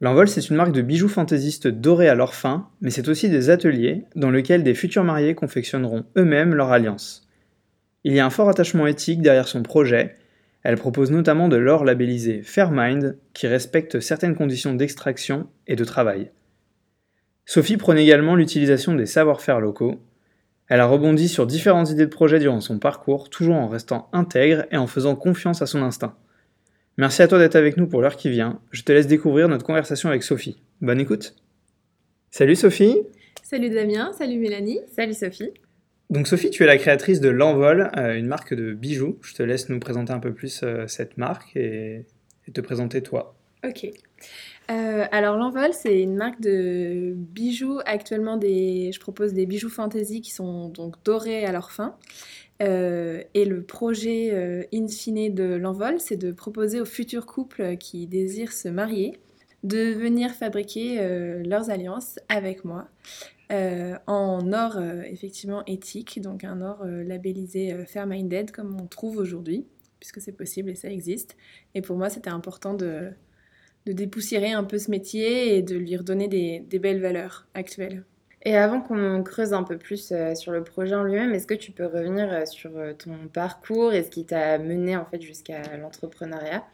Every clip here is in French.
L'Envol, c'est une marque de bijoux fantaisistes dorés à leur fin, mais c'est aussi des ateliers dans lesquels des futurs mariés confectionneront eux-mêmes leur alliance. Il y a un fort attachement éthique derrière son projet. Elle propose notamment de l'or labellisé Fairmind, qui respecte certaines conditions d'extraction et de travail. Sophie prône également l'utilisation des savoir-faire locaux. Elle a rebondi sur différentes idées de projet durant son parcours, toujours en restant intègre et en faisant confiance à son instinct. Merci à toi d'être avec nous pour l'heure qui vient. Je te laisse découvrir notre conversation avec Sophie. Bonne écoute. Salut Sophie. Salut Damien, salut Mélanie. Salut Sophie. Donc Sophie, tu es la créatrice de L'Envol, euh, une marque de bijoux. Je te laisse nous présenter un peu plus euh, cette marque et, te présenter toi. Ok. Euh, alors l'Envol, c'est une marque de bijoux. Actuellement, des... je propose des bijoux fantasy qui sont donc dorés à leur fin. Euh, et le projet euh, in fine de l'envol, c'est de proposer aux futurs couples qui désirent se marier de venir fabriquer euh, leurs alliances avec moi en or effectivement éthique, donc un or labellisé Fair-Minded comme on trouve aujourd'hui, puisque c'est possible et ça existe. Et pour moi, c'était important de, dépoussiérer un peu ce métier et de lui redonner des belles valeurs actuelles. Et avant qu'on creuse un peu plus euh, sur le projet en lui-même, est-ce que tu peux revenir euh, sur euh, ton parcours et ce qui t'a mené en fait jusqu'à l'entrepreneuriat?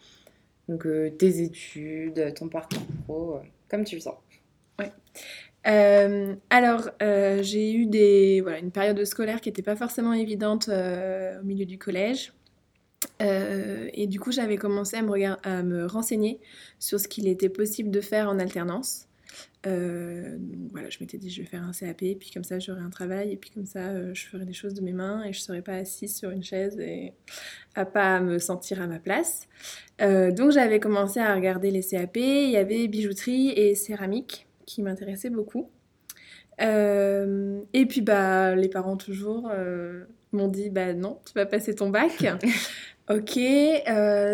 Donc tes études, ton parcours pro, comme tu le sens. Ouais. alors, j'ai eu des, voilà, une période scolaire qui n'était pas forcément évidente au milieu du collège. et du coup, j'avais commencé à me, à me renseigner sur ce qu'il était possible de faire en alternance. Euh, voilà, je m'étais dit je vais faire un CAP, puis comme ça j'aurai un travail, et puis comme ça euh, je ferai des choses de mes mains et je ne serai pas assise sur une chaise et à pas me sentir à ma place. Euh, donc j'avais commencé à regarder les CAP, il y avait bijouterie et céramique qui m'intéressaient beaucoup. et puis bah les parents toujours m'ont dit bah non, tu vas passer ton bac. ok,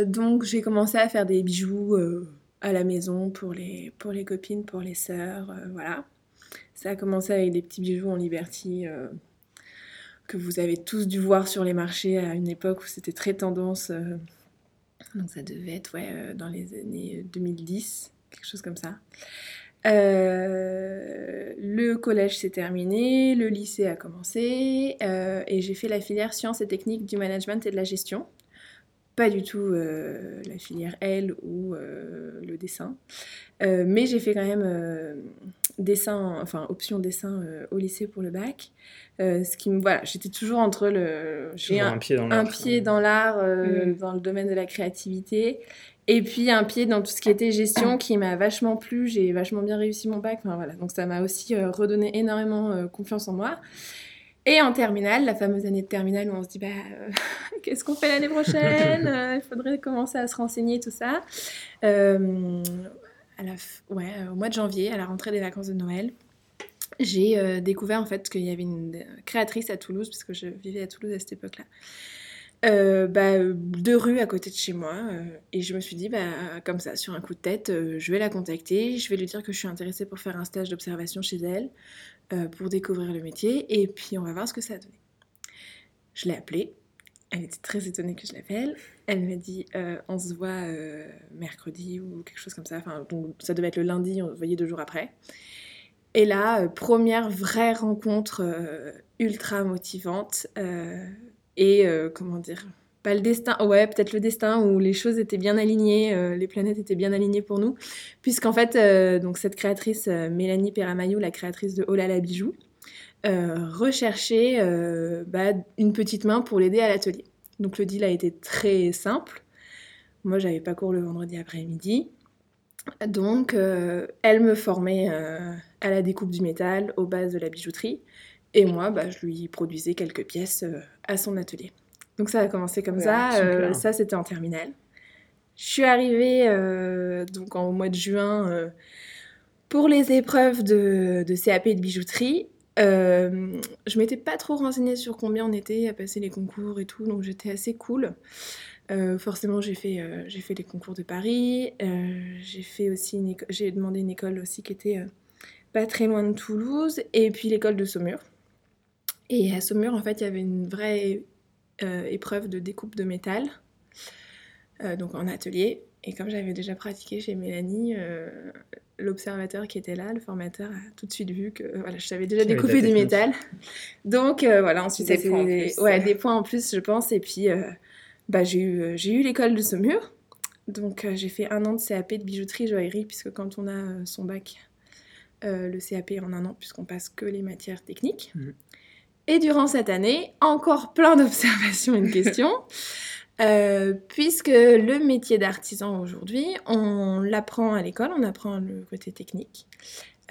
donc j'ai commencé à faire des bijoux à la maison pour les, pour les copines, pour les sœurs, euh, voilà. Ça a commencé avec des petits bijoux en Liberty euh, que vous avez tous dû voir sur les marchés à une époque où c'était très tendance. Euh, donc ça devait être ouais, dans les années 2010, quelque chose comme ça. le collège s'est terminé, le lycée a commencé et j'ai fait la filière sciences et techniques du management et de la gestion pas du tout euh, la filière L ou euh, le dessin. Euh, mais j'ai fait quand même dessin, enfin option dessin au lycée pour le bac. ce qui me, voilà, j'étais toujours entre le, j'ai un, pied dans l'art, un pied dans l'art, mm. dans le domaine de la créativité, et puis un pied dans tout ce qui était gestion qui m'a vachement plu. J'ai vachement bien réussi mon bac. Enfin voilà, donc ça m'a aussi redonné énormément confiance en moi. Et en terminale, la fameuse année de terminale où on se dit bah, euh, qu'est-ce qu'on fait l'année prochaine? Euh, Il faudrait commencer à se renseigner, tout ça. Euh, à la ouais, au mois de janvier, à la rentrée des vacances de Noël, j'ai découvert en fait qu'il y avait une créatrice à Toulouse, parce que je vivais à Toulouse à cette époque-là. Bah, deux rues à côté de chez moi et je me suis dit bah, comme ça sur un coup de tête je vais la contacter je vais lui dire que je suis intéressée pour faire un stage d'observation chez elle euh, pour découvrir le métier et puis on va voir ce que ça a donné. Je l'ai appelée, elle était très étonnée que je l'appelle. Elle m'a dit euh, on se voit euh, mercredi ou quelque chose comme ça. Enfin, ça devait être le lundi, on voyait deux jours après. Et là, première vraie rencontre ultra motivante et comment dire pas le destin, ouais, peut-être le destin où les choses étaient bien alignées, euh, les planètes étaient bien alignées pour nous, puisqu'en fait, euh, donc cette créatrice, euh, Mélanie Peramayou, la créatrice de Olala Bijoux, recherchait bah, une petite main pour l'aider à l'atelier. Donc le deal a été très simple. Moi, j'avais pas cours le vendredi après-midi. Donc, elle me formait à la découpe du métal, aux bases de la bijouterie. Et moi, bah, je lui produisais quelques pièces à son atelier. Donc ça a commencé comme ça. Euh, ça, c'était en terminale. Je suis arrivée euh, donc en mois de juin. Euh, Pour les épreuves de, de CAP et de bijouterie, je m'étais pas trop renseignée sur combien on était à passer les concours et tout, donc j'étais assez cool. Forcément, j'ai fait, j'ai fait les concours de Paris. j'ai fait aussi j'ai demandé une école aussi qui était pas très loin de Toulouse, et puis l'école de Saumur. Et à Saumur, en fait, il y avait une vraie épreuve de découpe de métal, donc en atelier. Et comme j'avais déjà pratiqué chez Mélanie, euh, l'observateur qui était là, le formateur, a tout de suite vu que voilà, je savais déjà découper du métal. Donc euh, voilà, ensuite des points, en ouais, des points en plus, je pense. Et puis euh, bah, j'ai eu, j'ai eu l'école de Saumur. Donc j'ai fait un an de CAP de bijouterie joaillerie, puisque quand on a son bac, le CAP en un an, puisqu'on passe que les matières techniques. Mmh. Et durant cette année, encore plein d'observations et de questions. Euh, puisque le métier d'artisan aujourd'hui, on l'apprend à l'école, on apprend le côté technique,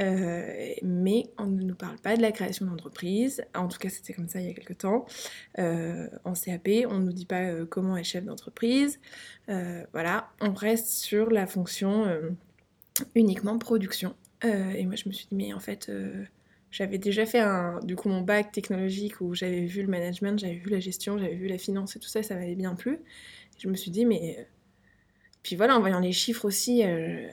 euh, mais on ne nous parle pas de la création d'entreprise. En tout cas, c'était comme ça il y a quelques temps. Euh, en CAP, on ne nous dit pas comment être chef d'entreprise. voilà, on reste sur la fonction uniquement production. et moi, je me suis dit, mais en fait, j'avais déjà fait un, du coup mon bac technologique où j'avais vu le management, j'avais vu la gestion, j'avais vu la finance et tout ça, ça m'avait bien plu. je me suis dit, mais. Euh, puis voilà, en voyant les chiffres aussi, euh,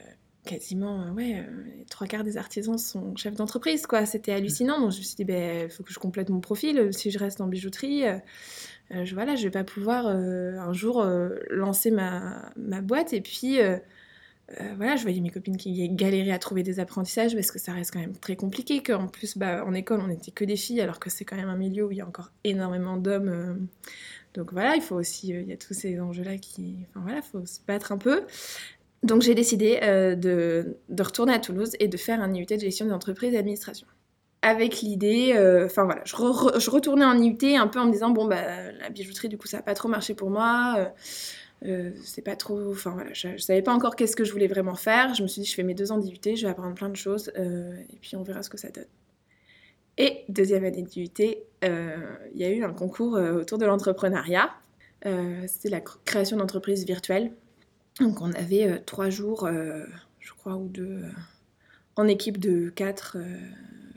quasiment, euh, ouais, les trois quarts des artisans sont chefs d'entreprise, quoi. C'était hallucinant. Donc je me suis dit, il ben, faut que je complète mon profil. Si je reste en bijouterie, je, voilà, je vais pas pouvoir un jour lancer ma, ma, boîte et puis euh, voilà, je voyais mes copines qui galéraient à trouver des apprentissages parce que ça reste quand même très compliqué. Qu'en plus, bah, en école, on n'était que des filles, alors que c'est quand même un milieu où il y a encore énormément d'hommes. Euh. donc voilà, il faut aussi, euh, il y a tous ces enjeux-là qui, enfin voilà, faut se battre un peu. Donc j'ai décidé de, de, retourner à Toulouse et de faire un IUT de gestion d'entreprise et d'administration. Avec l'idée, enfin voilà, je, je, retournais en IUT un peu en me disant bon bah la bijouterie du coup ça n'a pas trop marché pour moi. Euh, c'est pas trop. Enfin voilà, je, savais pas encore qu'est-ce que je voulais vraiment faire. Je me suis dit, je fais mes deux ans d'IUT, je vais apprendre plein de choses euh, et puis on verra ce que ça donne. Et deuxième année d'IUT, euh, il y a eu un concours autour de l'entrepreneuriat. C'était la création d'entreprises virtuelles. Donc on avait trois jours, je crois, ou deux, en équipe de quatre.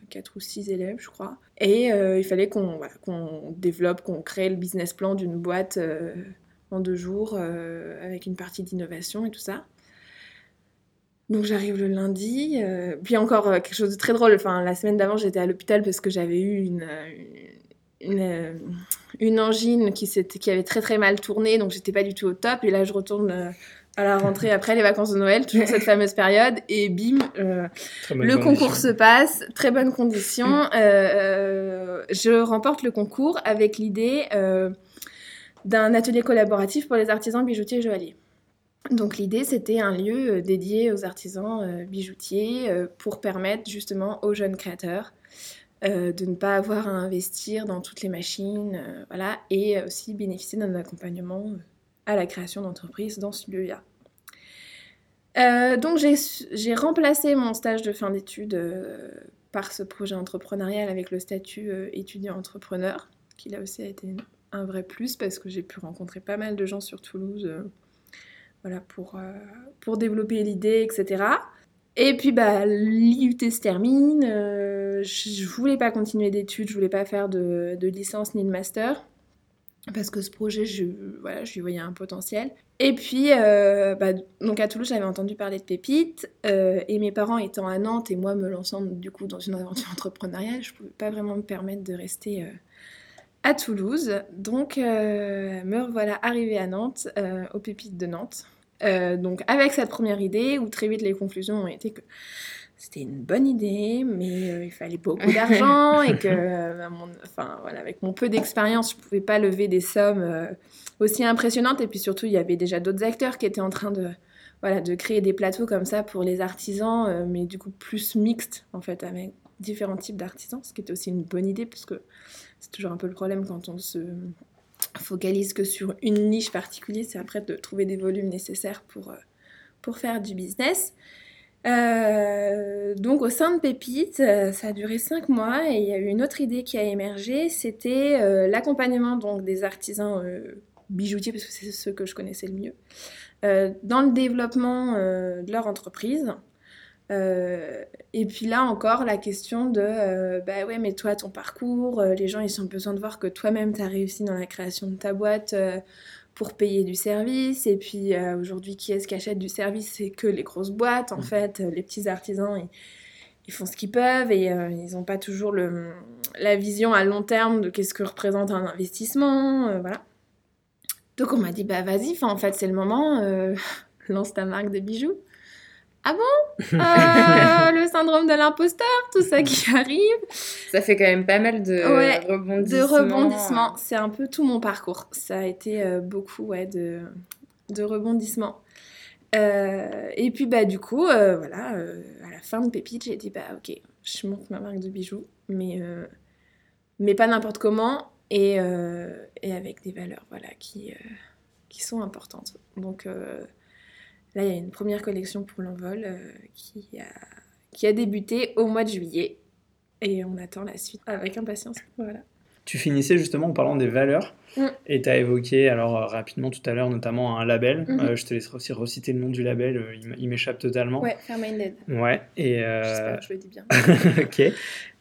4 ou six élèves, je crois. Et il fallait qu'on qu'on développe, qu'on crée le business plan d'une boîte en deux jours euh, avec une partie d'innovation et tout ça. Donc j'arrive le lundi, euh, puis encore euh, quelque chose de très drôle. Enfin, la semaine d'avant, j'étais à l'hôpital parce que j'avais eu une, une, une, angine qui, qui avait très très mal tourné, donc j'étais pas du tout au top. Et là, je retourne à la rentrée après les vacances de Noël, toujours cette fameuse période, et bim, le concours se passe, très bonnes conditions. je remporte le concours avec l'idée d'un atelier collaboratif pour les artisans bijoutiers et joailliers. Donc l'idée, c'était un lieu euh, dédié aux artisans euh, bijoutiers euh, pour permettre justement aux jeunes créateurs de ne pas avoir à investir dans toutes les machines, voilà, et aussi bénéficier d'un accompagnement à la création d'entreprises dans ce lieu-là. donc j'ai remplacé mon stage de fin d'études par ce projet entrepreneurial avec le statut étudiant-entrepreneur, qui là aussi a été un vrai plus parce que j'ai pu rencontrer pas mal de gens sur Toulouse euh, voilà, pour, euh, pour développer l'idée, etc. Et puis bah, l'IUT se termine, euh, je voulais pas continuer d'études, je voulais pas faire de, de, licence ni de master parce que ce projet, je, voilà, je lui voyais un potentiel. Et puis, bah, donc à Toulouse, j'avais entendu parler de Pépite, et mes parents étant à Nantes et moi me lançant du coup dans une aventure entrepreneuriale, je pouvais pas vraiment me permettre de rester à Toulouse. Donc, euh, me voilà arrivée à Nantes, euh, aux pépites de Nantes. Euh, donc, avec cette première idée, où très vite les conclusions ont été que c'était une bonne idée, mais il fallait beaucoup d'argent et que, enfin, voilà, avec mon peu d'expérience, je ne pouvais pas lever des sommes aussi impressionnantes. Et puis surtout, il y avait déjà d'autres acteurs qui étaient en train de, voilà, de créer des plateaux comme ça pour les artisans, mais du coup plus mixtes, en fait, avec différents types d'artisans, ce qui était aussi une bonne idée, parce que c'est toujours un peu le problème quand on se focalise que sur une niche particulière, c'est après de trouver des volumes nécessaires pour, euh, pour faire du business. Euh, donc au sein de Pépite, euh, ça a duré cinq mois et il y a eu une autre idée qui a émergé, c'était l'accompagnement donc des artisans bijoutiers parce que c'est ceux que je connaissais le mieux, dans le développement de leur entreprise et puis là encore, la question de bah ouais, mais toi, ton parcours, les gens ils ont besoin de voir que toi-même tu as réussi dans la création de ta boîte pour payer du service. Et puis aujourd'hui, qui est-ce qui achète du service? C'est que les grosses boîtes en mmh. fait, les petits artisans. Ils, ils font ce qu'ils peuvent et ils n'ont pas toujours le, la vision à long terme de qu'est-ce que représente un investissement, voilà. Donc on m'a dit bah vas-y, en fait c'est le moment, lance ta marque de bijoux. Ah bon? Euh, Le syndrome de l'imposteur, tout ça qui arrive. Ça fait quand même pas mal de rebondissements. De rebondissements. C'est un peu tout mon parcours. Ça a été euh, beaucoup ouais, de, de rebondissements. Euh, et puis bah du coup, voilà, à la fin de Pépite, j'ai dit bah ok, je monte ma marque de bijoux, mais, mais pas n'importe comment et, et, avec des valeurs voilà, qui, qui sont importantes. Donc Là, il y a une première collection pour l'envol euh, qui, a, qui a débuté au mois de juillet. Et on attend la suite avec impatience. Voilà. Tu finissais justement en parlant des valeurs. Mm. Et tu as évoqué alors euh, rapidement tout à l'heure notamment un label. Mm-hmm. Euh, je te laisse aussi reciter le nom du label, il m'échappe totalement. Ouais, Fairminded. Ouais, et. J'espère que je le dis bien. ok.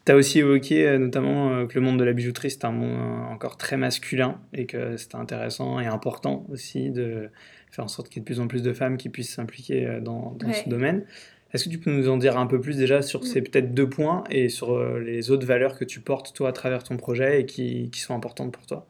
Tu as aussi évoqué notamment que le monde de la bijouterie c'est un monde encore très masculin et que c'était intéressant et important aussi de faire en sorte qu'il y ait de plus en plus de femmes qui puissent s'impliquer euh, dans, ce domaine. Est-ce que tu peux nous en dire un peu plus déjà sur ces peut-être deux points et sur euh, les autres valeurs que tu portes toi à travers ton projet et qui, qui sont importantes pour toi?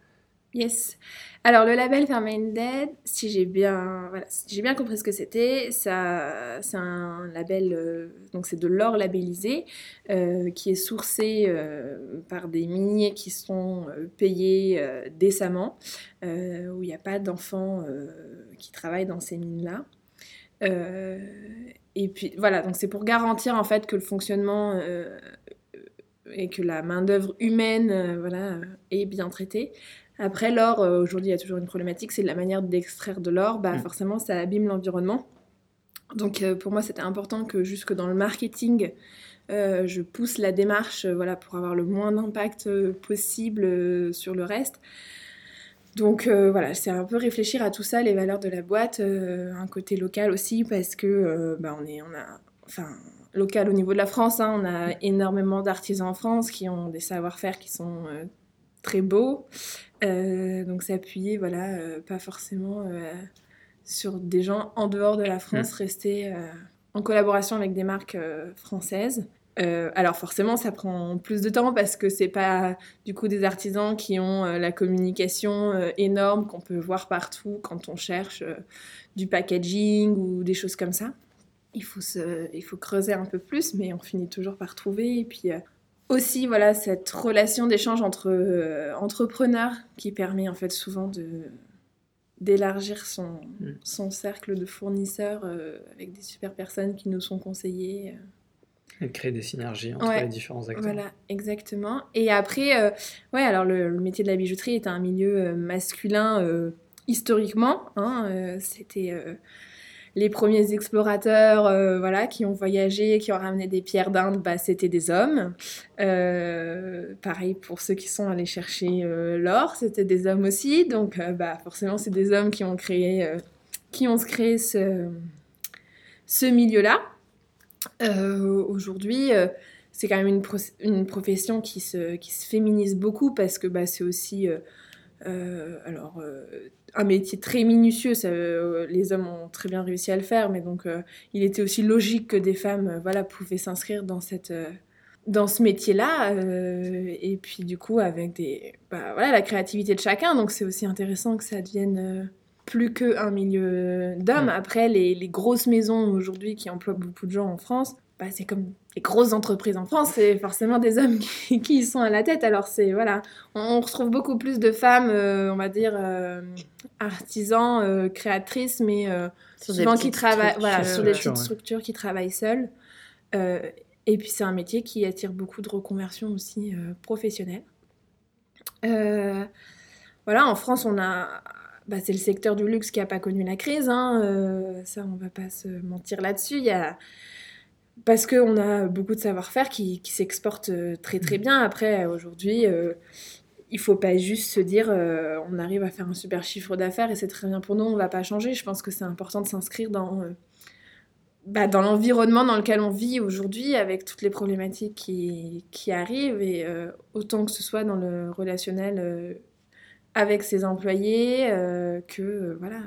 Yes. Alors le label Dead, si j'ai bien, voilà, j'ai bien compris ce que c'était, ça, c'est un label, euh, donc c'est de l'or labellisé, euh, qui est sourcé euh, par des miniers qui sont payés décemment, où il n'y a pas d'enfants qui travaillent dans ces mines-là. et puis voilà, donc c'est pour garantir en fait que le fonctionnement et que la main d'œuvre humaine, voilà, est bien traitée. Après, l'or, euh, aujourd'hui, il y a toujours une problématique, c'est la manière d'extraire de l'or. Bah, mm. Forcément, ça abîme l'environnement. Donc, euh, pour moi, c'était important que jusque dans le marketing, euh, je pousse la démarche voilà, pour avoir le moins d'impact possible sur le reste. Donc voilà, c'est un peu réfléchir à tout ça, les valeurs de la boîte, un côté local aussi, parce que bah, on, est, on a, enfin, local au niveau de la France, hein, on a énormément d'artisans en France qui ont des savoir-faire qui sont très beaux. Euh, donc s'appuyer, voilà, euh, pas forcément euh, sur des gens en dehors de la France, mm. rester en collaboration avec des marques françaises. alors forcément, ça prend plus de temps parce que c'est pas du coup des artisans qui ont la communication énorme qu'on peut voir partout quand on cherche du packaging ou des choses comme ça. Il faut, se, il faut creuser un peu plus, mais on finit toujours par trouver. Et puis aussi voilà cette relation d'échange entre euh, entrepreneurs qui permet en fait souvent de d'élargir son, mm. son cercle de fournisseurs euh, avec des super personnes qui nous sont conseillées. Euh. Et créer des synergies entre les différents acteurs. Voilà, exactement. Et après, ouais, alors le, le, métier de la bijouterie est un milieu masculin historiquement. Hein, C'était les premiers explorateurs euh, voilà, qui ont voyagé, qui ont ramené des pierres d'Inde, bah, c'était des hommes. Euh, pareil pour ceux qui sont allés chercher euh, l'or, c'était des hommes aussi. Donc bah, forcément, c'est des hommes qui ont créé, qui ont créé ce, ce milieu-là. Aujourd'hui, c'est quand même une, une, profession qui se, qui se féminise beaucoup parce que bah, c'est aussi... alors, un métier très minutieux. Ça, euh, les hommes ont très bien réussi à le faire, mais donc euh, il était aussi logique que des femmes euh, voilà, pouvaient s'inscrire dans, cette, dans ce métier-là. et puis du coup, avec des, bah, voilà, la créativité de chacun, donc c'est aussi intéressant que ça devienne plus qu'un milieu d'hommes. Après, les, les, grosses maisons aujourd'hui qui emploient beaucoup de gens en France, bah, c'est comme les grosses entreprises en France, c'est forcément des hommes qui, qui, sont à la tête. Alors c'est voilà, on, retrouve beaucoup plus de femmes, euh, on va dire euh, artisans, euh, créatrices, mais souvent qui travaillent voilà sur des petites structures qui travaillent seules. et puis c'est un métier qui attire beaucoup de reconversions aussi professionnelles. voilà, en France, on a bah, c'est le secteur du luxe qui n'a pas connu la crise. Hein, ça, on va pas se mentir là-dessus. Il y a parce qu'on a beaucoup de savoir-faire qui, qui s'exporte euh, très très mm. bien. Après, aujourd'hui, euh, il faut pas juste se dire euh, on arrive à faire un super chiffre d'affaires et c'est très bien pour nous, on va pas changer. Je pense que c'est important de s'inscrire dans, bah, dans l'environnement dans lequel on vit aujourd'hui, avec toutes les problématiques qui, qui arrivent, et euh, autant que ce soit dans le relationnel euh, avec ses employés, euh, que voilà,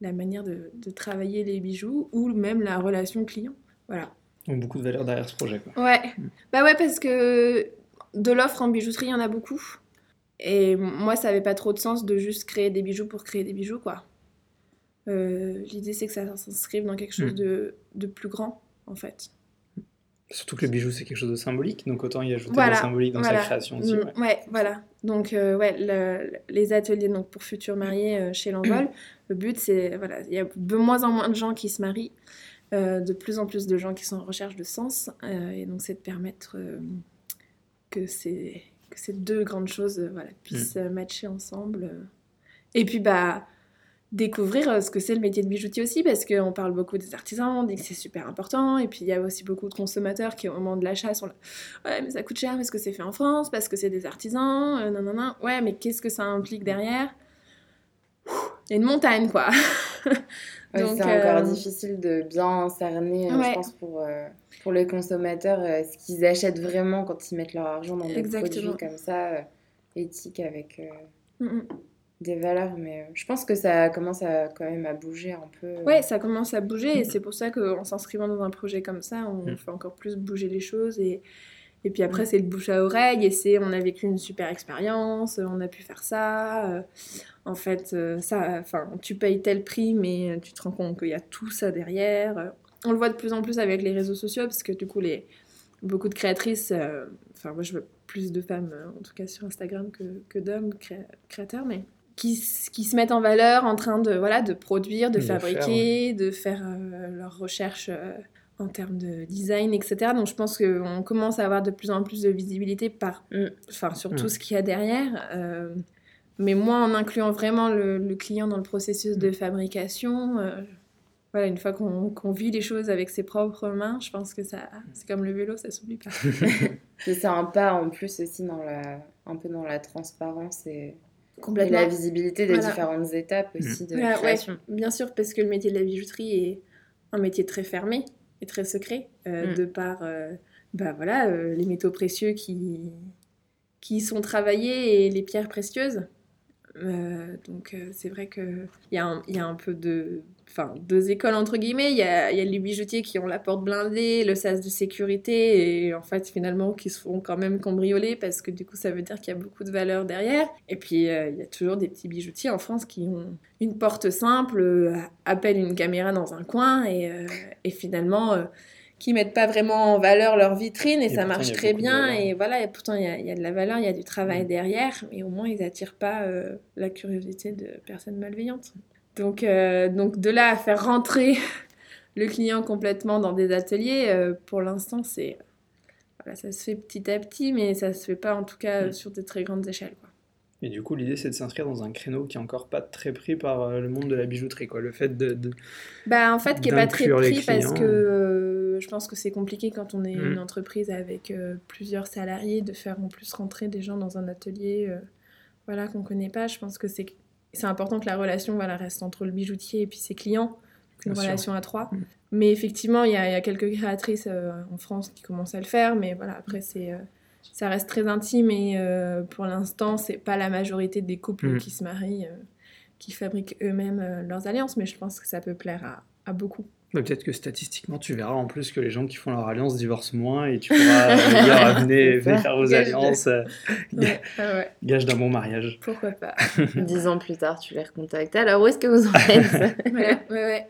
la manière de, de, travailler les bijoux, ou même la relation client. Voilà. Donc beaucoup de valeur derrière ce projet. Quoi. Ouais. Mm. Bah ouais, parce que de l'offre en bijouterie, il y en a beaucoup. Et moi, ça n'avait pas trop de sens de juste créer des bijoux pour créer des bijoux, quoi. Euh, l'idée, c'est que ça s'inscrive dans quelque chose mm. de, de, plus grand, en fait. Surtout que le bijou, c'est quelque chose de symbolique, donc autant y ajouter voilà, symbolique dans sa création aussi. Mm, ouais, voilà. Donc, euh, ouais, les ateliers donc, pour futurs mariés euh, chez l'Envol, le but, c'est, voilà, il y a de moins en moins de gens qui se marient, de plus en plus de gens qui sont en recherche de sens, et donc c'est de permettre que, ces, que ces deux grandes choses voilà, puissent mm. matcher ensemble. Et puis, bah découvrir euh, ce que c'est le métier de bijoutier aussi, parce qu'on parle beaucoup des artisans, on dit que c'est super important, et puis il y a aussi beaucoup de consommateurs qui au moment de l'achat sont là, ouais mais ça coûte cher parce que c'est fait en France, parce que c'est des artisans, euh, non non non, ouais mais qu'est-ce que ça implique derrière? Il y a une montagne quoi c'est encore euh, difficile de bien cerner, je pense, pour, pour les consommateurs, ce qu'ils achètent vraiment quand ils mettent leur argent dans des produits comme ça, éthiques avec... Mm, mm des valeurs, mais euh, je pense que ça commence à, quand même à bouger un peu. Euh. Ouais, ça commence à bouger et c'est pour ça qu'en s'inscrivant dans un projet comme ça, on mm. fait encore plus bouger les choses et, et puis après, mm. c'est le bouche à oreille et c'est on a vécu une super expérience, on a pu faire ça. Euh, en fait, ça, enfin, tu payes tel prix, mais tu te rends compte qu'il y a tout ça derrière. On le voit de plus en plus avec les réseaux sociaux parce que du coup, les, beaucoup de créatrices, enfin, moi je veux plus de femmes, en tout cas sur Instagram, que, que d'hommes créateurs, mais qui, qui, se mettent en valeur en train de, voilà, de produire, de, fabriquer, de faire euh, leurs recherches euh, en termes de design, etc. Donc je pense qu'on commence à avoir de plus en plus de visibilité par, mm. enfin, sur tout mm. ce qu'il y a derrière. Euh, mais moi, en incluant vraiment le, le, client dans le processus de mm. fabrication, voilà, une fois qu'on vit les choses avec ses propres mains, je pense que ça, c'est comme le vélo, ça s'oublie pas. c'est un pas en plus aussi dans la, un peu dans la transparence et et la visibilité des différentes étapes aussi de la création. bien sûr, parce que le métier de la bijouterie est un métier très fermé très secret, euh, mm. de par euh, bah, voilà, euh, les métaux précieux qui, qui sont travaillés et les pierres précieuses. donc c'est vrai qu'il y, a un, y a un peu de enfin, deux écoles entre guillemets. Il y a, y a, les bijoutiers qui ont la porte blindée, le sas de sécurité, et en fait, finalement, qui se font quand même cambrioler parce que du coup, ça veut dire qu'il y a beaucoup de valeur derrière. Et puis, euh, il y a toujours des petits bijoutiers en France qui ont une porte simple, euh, appellent une caméra dans un coin et, euh, et finalement. qui mettent pas vraiment en valeur leur vitrine et, ça marche très bien et voilà et pourtant il y, y, a de la valeur il y a du travail mm. derrière mais au moins ils attirent pas la curiosité de personnes malveillantes donc, euh, donc de là à faire rentrer le client complètement dans des ateliers, euh, pour l'instant, c'est voilà, ça se fait petit à petit, mais ça se fait pas en tout cas mm. sur de très grandes échelles. Quoi. Et du coup, l'idée, c'est de s'inscrire dans un créneau qui est encore pas très pris par euh, le monde de la bijouterie, quoi. Le fait de, bah, en fait, qui est pas très pris parce que je pense que c'est compliqué quand on est mm. une entreprise avec plusieurs salariés de faire en plus rentrer des gens dans un atelier, voilà, qu'on connaît pas. Je pense que c'est c'est important que la relation voilà, reste entre le bijoutier et puis ses clients, une relation à trois. Mm. Mais effectivement, il y, a quelques créatrices euh, en France qui commencent à le faire, mais voilà, après, c'est, euh, ça reste très intime et euh, pour l'instant, c'est pas la majorité des couples mm. qui se marient qui fabriquent eux-mêmes leurs alliances, mais je pense que ça peut plaire à, à beaucoup. Peut-être que statistiquement, tu verras en plus que les gens qui font leur alliance divorcent moins et tu pourras dire venez, faire vos alliances. Ah gage d'un bon mariage. Pourquoi pas Dix ans plus tard, tu les recontactes. Alors, où est-ce que vous en êtes? Ouais, ouais,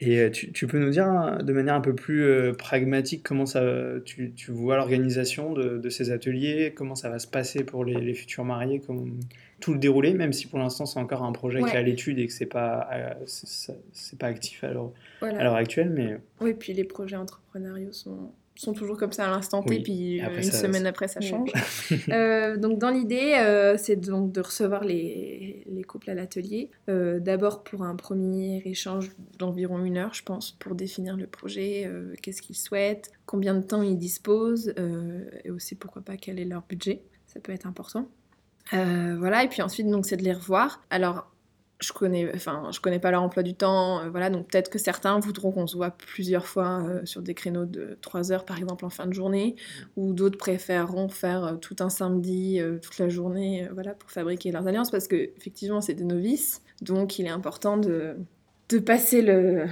Et euh, tu, tu, peux nous dire hein, de manière un peu plus euh, pragmatique comment ça, tu, tu vois l'organisation de, de, ces ateliers, comment ça va se passer pour les, les futurs mariés, comme tout le déroulé, même si pour l'instant c'est encore un projet qui est à l'étude et que c'est pas, euh, c'est pas actif à l'heure actuelle. Mais... Oui, puis les projets entrepreneuriaux sont, sont toujours comme ça à l'instant T, puis euh, une semaine après ça change. euh, donc dans l'idée, euh, c'est donc de recevoir les, les couples à l'atelier, euh, d'abord pour un premier échange d'environ une heure, je pense, pour définir le projet, qu'est-ce qu'ils souhaitent, combien de temps ils disposent, et aussi pourquoi pas quel est leur budget, ça peut être important. Voilà, et puis ensuite donc c'est de les revoir. Alors je connais, enfin, je connais pas leur emploi du temps, euh, voilà, donc peut-être que certains voudront qu'on se voit plusieurs fois euh, sur des créneaux de 3 heures, par exemple, en fin de journée, ou d'autres préféreront faire euh, tout un samedi, toute la journée, voilà, pour fabriquer leurs alliances, parce que effectivement, c'est des novices, donc il est important de, de passer le,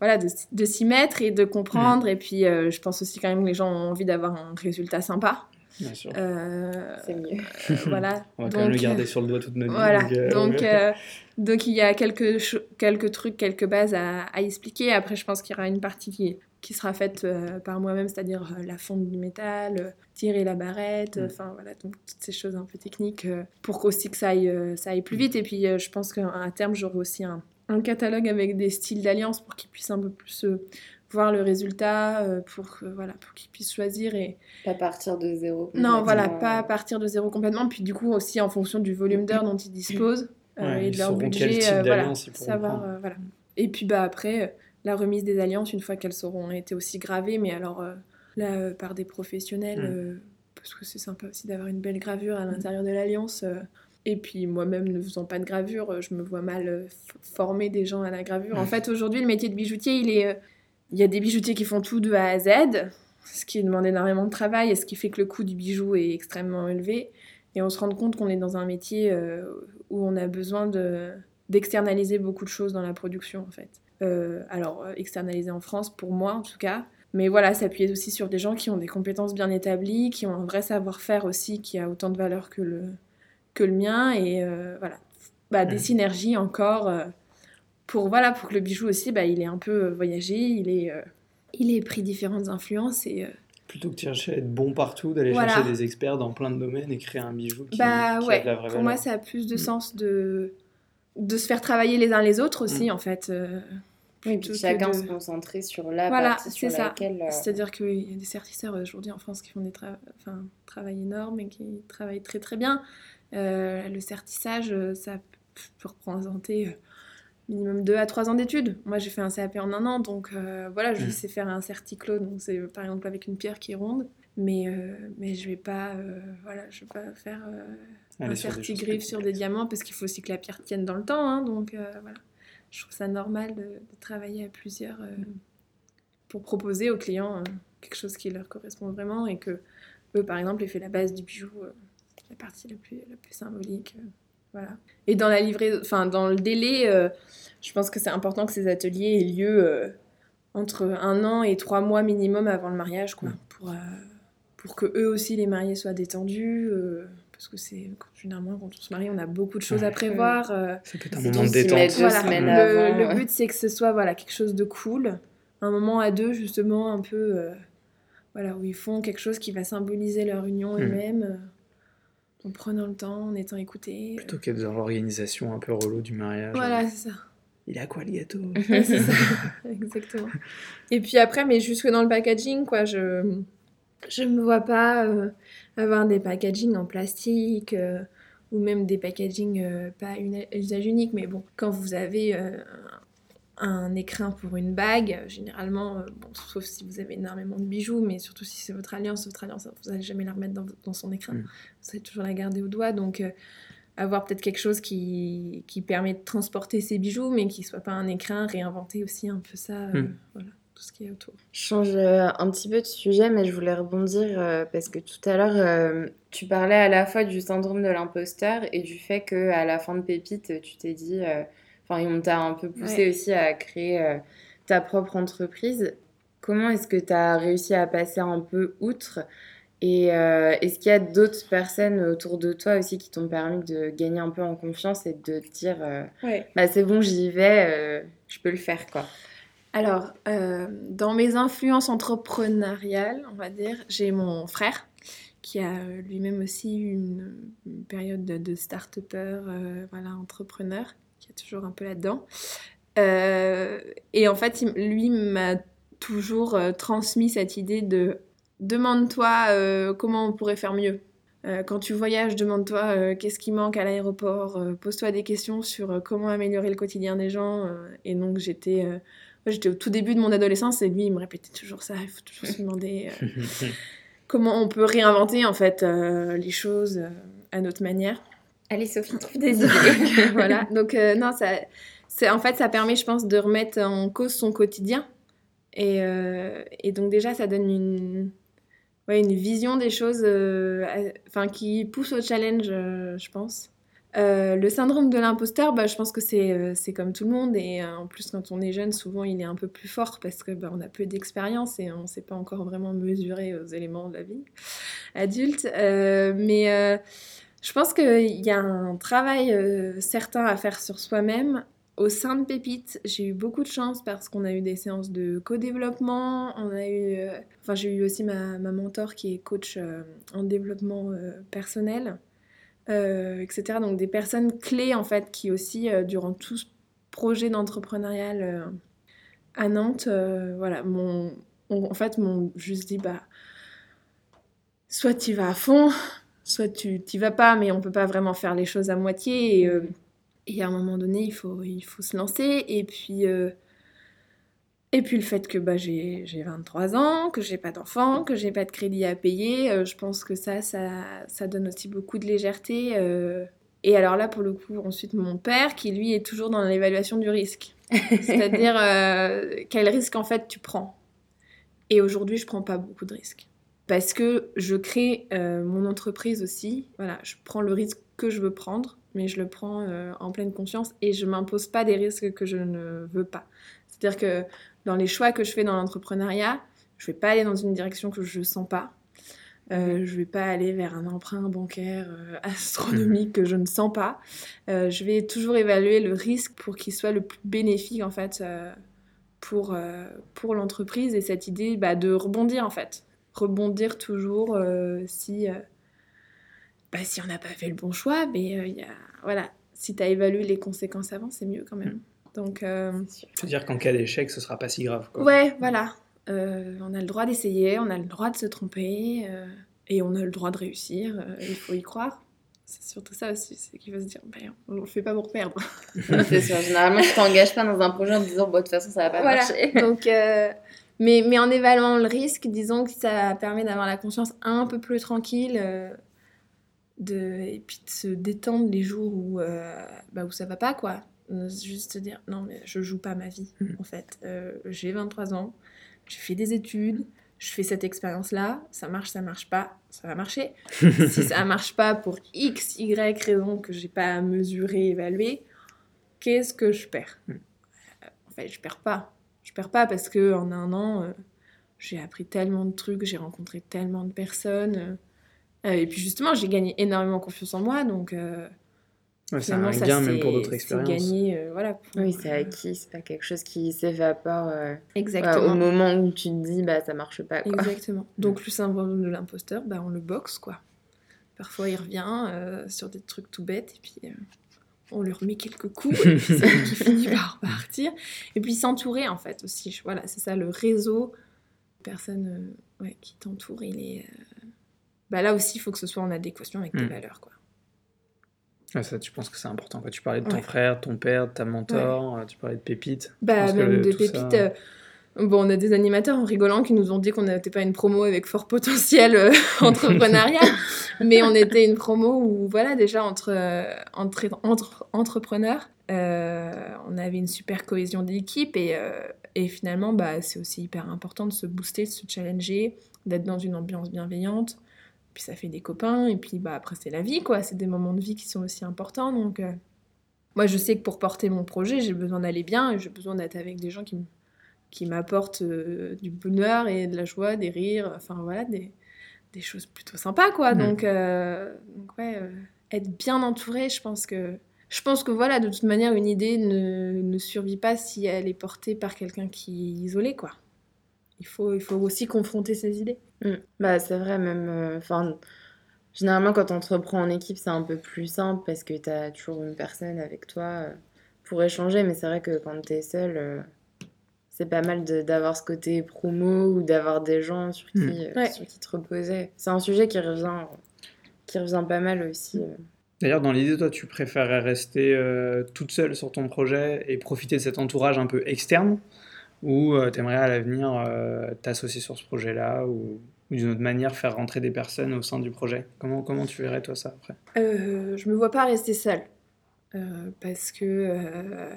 voilà, de, de s'y mettre et de comprendre, et puis je pense aussi quand même que les gens ont envie d'avoir un résultat sympa. Bien sûr. c'est mieux. voilà. On va quand même le garder sur le doigt toute notre vie. Voilà. Donc, donc il y a quelques, quelques trucs, quelques bases à, expliquer. Après, je pense qu'il y aura une partie qui, qui sera faite euh, par moi-même, c'est-à-dire euh, la fonte du métal, euh, tirer la barrette, mm. enfin voilà, donc toutes ces choses un peu techniques pour aussi que ça aille, ça aille plus vite. Et puis je pense qu'à terme, j'aurai aussi un, un, catalogue avec des styles d'alliance pour qu'ils puissent un peu plus voir le résultat, pour, voilà, pour qu'ils puissent choisir et... Pas partir de zéro. Non, voilà, pas partir de zéro complètement. Puis du coup aussi en fonction du volume d'heures dont ils disposent. Euh, et de leur budget, euh, voilà, savoir, euh, voilà. Et puis bah après, la remise des alliances une fois qu'elles auront été aussi gravées, mais alors là par des professionnels, parce que c'est sympa aussi d'avoir une belle gravure à l'intérieur de l'alliance. Et puis moi-même, ne faisant pas de gravure, je me vois mal former des gens à la gravure. En fait, aujourd'hui, le métier de bijoutier, il est, il y a des bijoutiers qui font tout de A à Z, ce qui demande énormément de travail et ce qui fait que le coût du bijou est extrêmement élevé. Et on se rend compte qu'on est dans un métier où on a besoin de, d'externaliser beaucoup de choses dans la production en fait. Euh, alors euh, externaliser en France pour moi en tout cas, mais voilà, s'appuyer aussi sur des gens qui ont des compétences bien établies, qui ont un vrai savoir-faire aussi qui a autant de valeur que le, que le mien et euh, voilà, bah, des synergies encore pour voilà pour que le bijou aussi bah, il est un peu voyagé, il est il est pris différentes influences et plutôt que de chercher à être bon partout, d'aller chercher des experts dans plein de domaines et créer un bijou qui, bah, ouais. a de la vraie Pour moi, ça a plus de mm. sens de, de se faire travailler les uns les autres aussi, mm. en fait. Euh, oui, chacun se concentrer sur la voilà, partie sur ça. laquelle... Euh, C'est-à-dire qu'il y a des certisseurs aujourd'hui en France qui font des enfin, travail énorme et qui travaillent très très bien. Euh, le certissage, ça peut représenter minimum 2 à 3 ans d'études. Moi, j'ai fait un CAP en un an, donc euh, voilà, je mm. sais faire un certiclo, donc c'est par exemple avec une pierre qui est ronde, mais, euh, mais je vais pas, euh, voilà, je vais pas faire un certigriffe sur, des diamants parce qu'il faut aussi que la pierre tienne dans le temps, hein, donc voilà. Je trouve ça normal de, travailler à plusieurs pour proposer aux clients quelque chose qui leur correspond vraiment et que eux, par exemple, aient fait la base du bijou, la partie la plus, la plus symbolique. Voilà. Et dans la livraison, enfin dans le délai, euh, je pense que c'est important que ces ateliers aient lieu euh, entre un an et trois mois minimum avant le mariage, quoi, pour, euh, pour que eux aussi les mariés soient détendus. parce que c'est généralement quand on se marie, on a beaucoup de choses à prévoir. c'est peut-être un moment de détente. Voilà, le, le, but c'est que ce soit voilà quelque chose de cool, un moment à deux justement un peu, voilà où ils font quelque chose qui va symboliser leur union mmh. eux-mêmes en prenant le temps, en étant écouté. Plutôt que dans l'organisation un peu relou du mariage. Voilà, c'est ça. Il à quoi le gâteau C'est ça, exactement. Et puis après, mais jusque dans le packaging, quoi, je je me vois pas euh, avoir des packaging en plastique euh, ou même des packaging euh, pas une usage unique, mais bon, quand vous avez un écrin pour une bague, généralement, euh, bon, sauf si vous avez énormément de bijoux, mais surtout si c'est votre alliance, votre alliance, vous n'allez jamais la remettre dans, son écrin. Mm. Vous allez toujours la garder au doigt. Donc, euh, avoir peut-être quelque chose qui, qui, permet de transporter ses bijoux, mais qui ne soit pas un écrin, réinventer aussi un peu ça. Euh, mm. voilà. Tout ce qui est autour. Je change un petit peu de sujet, mais je voulais rebondir parce que tout à l'heure, tu parlais à la fois du syndrome de l'imposteur et du fait qu'à la fin de Pépite, tu t'es dit Enfin, on t'a un peu poussé aussi à créer euh, ta propre entreprise. Comment est-ce que tu as réussi à passer un peu outre Et euh, est-ce qu'il y a d'autres personnes autour de toi aussi qui t'ont permis de gagner un peu en confiance et de te dire euh, bah, c'est bon, j'y vais, je peux le faire quoi? Alors, dans mes influences entrepreneuriales, on va dire, j'ai mon frère qui a lui-même aussi eu une, période de, de start-upper, voilà, entrepreneur toujours un peu là-dedans. Euh, et en fait, lui m'a toujours euh, transmis cette idée de demande-toi euh, comment on pourrait faire mieux. quand tu voyages, demande-toi qu'est-ce qui manque à l'aéroport, pose-toi des questions sur comment améliorer le quotidien des gens. et donc j'étais j'étais au tout début de mon adolescence et lui il me répétait toujours ça, il faut toujours se demander comment on peut réinventer en fait les choses à notre manière. Allez Sophie, trouve des idées. voilà, donc euh, non, ça, c'est, en fait, ça permet, je pense, de remettre en cause son quotidien. Et, euh, et donc déjà, ça donne une, ouais, une vision des choses euh, enfin, qui pousse au challenge, je pense. le syndrome de l'imposteur, bah, je pense que c'est, c'est comme tout le monde. Et en plus, quand on est jeune, souvent, il est un peu plus fort parce qu'on bah, a peu d'expérience et on ne sait pas encore vraiment mesurer aux éléments de la vie adulte. mais je pense qu'il y a un travail euh, certain à faire sur soi-même. Au sein de Pépite, j'ai eu beaucoup de chance parce qu'on a eu des séances de co-développement. On a eu, euh, j'ai eu aussi ma, mentor qui est coach euh, en développement personnel, etc. Donc des personnes clés en fait qui aussi durant tout ce projet d'entrepreneurial à Nantes, voilà, mon, en fait, m'ont juste dit bah soit tu vas à fond, soit tu t'y vas pas, mais on peut pas vraiment faire les choses à moitié. Et, euh, à un moment donné, il faut, il faut se lancer. Et puis, euh, et puis le fait que bah, j'ai 23 ans, que j'ai pas d'enfant, que j'ai pas de crédit à payer, euh, je pense que ça, ça, ça, donne aussi beaucoup de légèreté. Et alors là, pour le coup, ensuite, mon père, qui lui est toujours dans l'évaluation du risque. C'est-à-dire, quel risque en fait tu prends. Et aujourd'hui, je prends pas beaucoup de risques parce que je crée euh, mon entreprise aussi. Voilà, je prends le risque que je veux prendre, mais je le prends euh, en pleine conscience et je m'impose pas des risques que je ne veux pas. C'est-à-dire que dans les choix que je fais dans l'entrepreneuriat, je vais pas aller dans une direction que je sens pas. Euh, je vais pas aller vers un emprunt bancaire euh, astronomique que je ne sens pas. je vais toujours évaluer le risque pour qu'il soit le plus bénéfique en fait pour, pour l'entreprise et cette idée bah, de rebondir en fait rebondir toujours euh, si, euh, bah, si on n'a pas fait le bon choix. Mais euh, il y a, voilà, si tu as évalué les conséquences avant, c'est mieux quand même. Mm. Donc, C'est-à-dire qu'en cas d'échec, ce sera pas si grave. Quoi. Ouais, voilà. on a le droit d'essayer, on a le droit de se tromper et on a le droit de réussir. il faut y croire. C'est surtout ça aussi, c'est qu'il faut se dire, ben, on ne le fait pas pour perdre. c'est sûr, généralement, tu t'engages pas dans un projet en te disant, bon, de toute façon, ça va pas voilà. marcher. Donc, mais, mais en évaluant le risque, disons que ça permet d'avoir la conscience un peu plus tranquille euh, de, et puis de se détendre les jours où, euh, bah, où ça va pas, quoi. Juste se dire, non, mais je joue pas ma vie, mm. en fait. Euh, j'ai 23 ans, je fais des études, je fais cette expérience-là, ça marche, ça marche pas, ça va marcher. si ça marche pas pour X, Y raison que j'ai pas mesuré, évalué, qu'est-ce que je perds? Mm. En fait, je perds pas pas parce que en un an, euh, j'ai appris tellement de trucs, j'ai rencontré tellement de personnes. Euh, et puis justement, j'ai gagné énormément confiance en moi, donc. Euh, c'est un gain même pour d'autres expériences. gagné, voilà. oui, c'est acquis, c'est pas quelque chose qui s'évapore Exactement. au moment où tu te dis, bah ça marche pas. Quoi. Exactement. Donc le syndrome de l'imposteur, bah, on le boxe, quoi. Parfois, il revient sur des trucs tout bêtes, et puis on lui remet quelques coups, et puis c'est qui finit par partir. Et puis s'entourer, en fait, aussi. Voilà, c'est ça, le réseau personnes euh, ouais, qui t'entourent, il est... Euh, bah, là aussi, il faut que ce soit en adéquation avec tes hmm. valeurs, quoi. Ah, ça, tu penses que c'est important. Quoi. Tu parlais de ton frère, ton père, ta mentor, euh, tu parlais de Pépite. Bah, même de Pépite, Bon, on a des animateurs en rigolant qui nous ont dit qu'on n'était pas une promo avec fort potentiel euh, entrepreneurial, mais on était une promo où, voilà, déjà entre, euh, entre, entre entrepreneurs, euh, on avait une super cohésion d'équipe et, et finalement, bah, c'est aussi hyper important de se booster, de se challenger, d'être dans une ambiance bienveillante. Puis ça fait des copains et puis bah, après, c'est la vie, quoi. C'est des moments de vie qui sont aussi importants. Donc, moi, je sais que pour porter mon projet, j'ai besoin d'aller bien et j'ai besoin d'être avec des gens qui me qui m'apporte euh, du bonheur et de la joie, des rires, enfin voilà, des, des choses plutôt sympas quoi. Mm. Donc, euh, donc, ouais, euh, être bien entouré, je pense que je pense que voilà, de toute manière, une idée ne, ne survit pas si elle est portée par quelqu'un qui est isolé quoi. Il faut, il faut aussi confronter ses idées. Mm. Bah c'est vrai même, enfin. Généralement, quand on entreprend en équipe, c'est un peu plus simple parce que tu as toujours une personne avec toi pour échanger. Mais c'est vrai que quand tu es seul, c'est pas mal d'avoir ce côté promo ou d'avoir des gens sur qui, hmm. euh, sur qui te reposer. C'est un sujet qui revient, qui revient pas mal aussi. Euh. D'ailleurs, dans l'idée, toi, tu préférerais rester euh, toute seule sur ton projet et profiter de cet entourage un peu externe? Ou tu aimerais à l'avenir t'associer sur ce projet-là ou ou d'une autre manière faire rentrer des personnes au sein du projet? Comment, comment tu verrais toi ça après? Euh, Je me vois pas rester seule. Euh, parce que euh,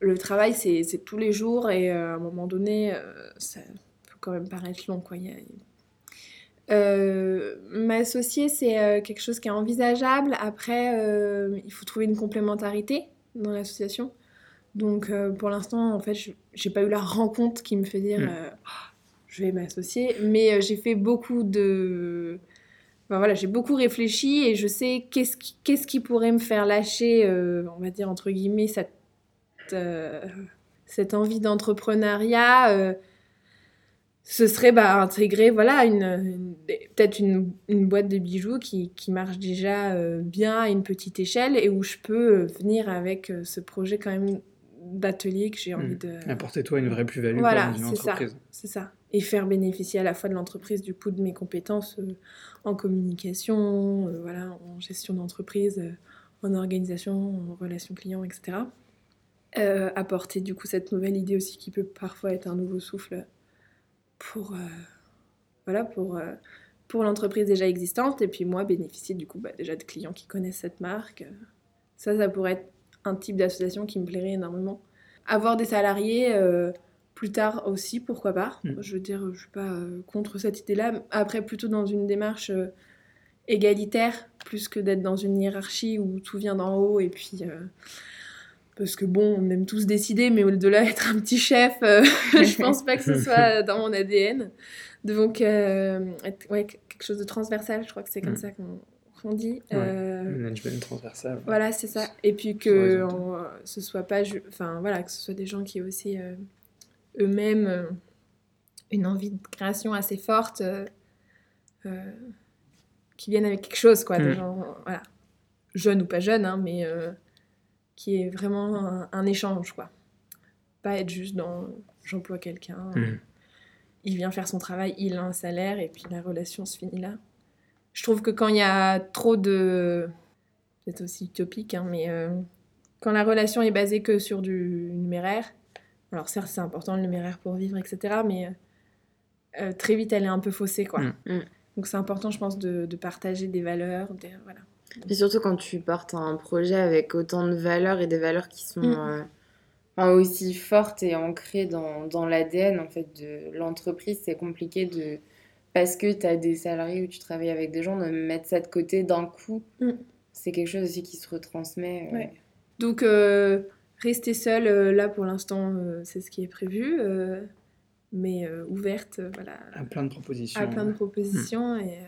le travail, c'est tous les jours et à un moment donné, ça peut quand même paraître long. Quoi. M'associer, c'est quelque chose qui est envisageable. Après, il faut trouver une complémentarité dans l'association. Donc pour l'instant, en fait, j'ai pas eu la rencontre qui me fait dire mm. oh, je vais m'associer. Mais j'ai fait beaucoup de voilà, j'ai beaucoup réfléchi et je sais qu'est-ce qui, qui pourrait me faire lâcher, euh, on va dire entre guillemets, cette, euh, cette envie d'entrepreneuriat. Euh, ce serait bah, intégrer voilà, une, peut-être une, une, boîte de bijoux qui, qui marche déjà bien à une petite échelle et où je peux venir avec ce projet quand même d'atelier que j'ai envie mmh. de... Apporter-toi une vraie plus-value voilà, dans une entreprise. C'est ça et faire bénéficier à la fois de l'entreprise du coup de mes compétences euh, en communication, euh, voilà, en gestion d'entreprise, euh, en organisation, en relations clients, etc. apporter du coup cette nouvelle idée aussi qui peut parfois être un nouveau souffle pour, voilà, pour, pour l'entreprise déjà existante et puis moi bénéficier du coup bah, déjà de clients qui connaissent cette marque. Ça, ça pourrait être un type d'association qui me plairait énormément. Avoir des salariés plus tard aussi, pourquoi pas. Mm. Je veux dire, je suis pas euh, contre cette idée-là. Après, plutôt dans une démarche euh, égalitaire, plus que d'être dans une hiérarchie où tout vient d'en haut et puis. Euh, parce que bon, on aime tous décider, mais au-delà d'être un petit chef, je pense pas que ce soit dans mon ADN. Donc, être, ouais, quelque chose de transversal, je crois que c'est comme mm. ça qu'on dit. management transversal. Voilà, c'est ça. Et puis que ce soit pas, enfin voilà, que ce soit des gens qui aussi eux-mêmes euh, une envie de création assez forte euh, euh, qui viennent avec quelque chose, quoi, de mm. voilà, jeune ou pas jeune, hein, mais qui est vraiment un, échange, quoi. Pas être juste dans j'emploie quelqu'un, mm. il vient faire son travail, il a un salaire et puis la relation se finit là. Je trouve que quand il y a trop de. C'est aussi utopique, hein, mais quand la relation est basée que sur du numéraire, alors certes, c'est important le numéraire pour vivre, etc. Mais euh, euh, très vite, elle est un peu faussée, quoi. Mm. Mm. Donc c'est important, je pense, de, partager des valeurs. voilà. Et surtout quand tu portes un projet avec autant de valeurs et des valeurs qui sont mm. euh, aussi fortes et ancrées dans, dans l'ADN en fait, de l'entreprise, c'est compliqué de... Parce que tu as des salariés ou tu travailles avec des gens, de mettre ça de côté d'un coup. C'est quelque chose aussi qui se retransmet. Ouais. Donc Rester seule, euh, là pour l'instant, euh, c'est ce qui est prévu, euh, mais ouverte, voilà. À plein de propositions. À plein de propositions et,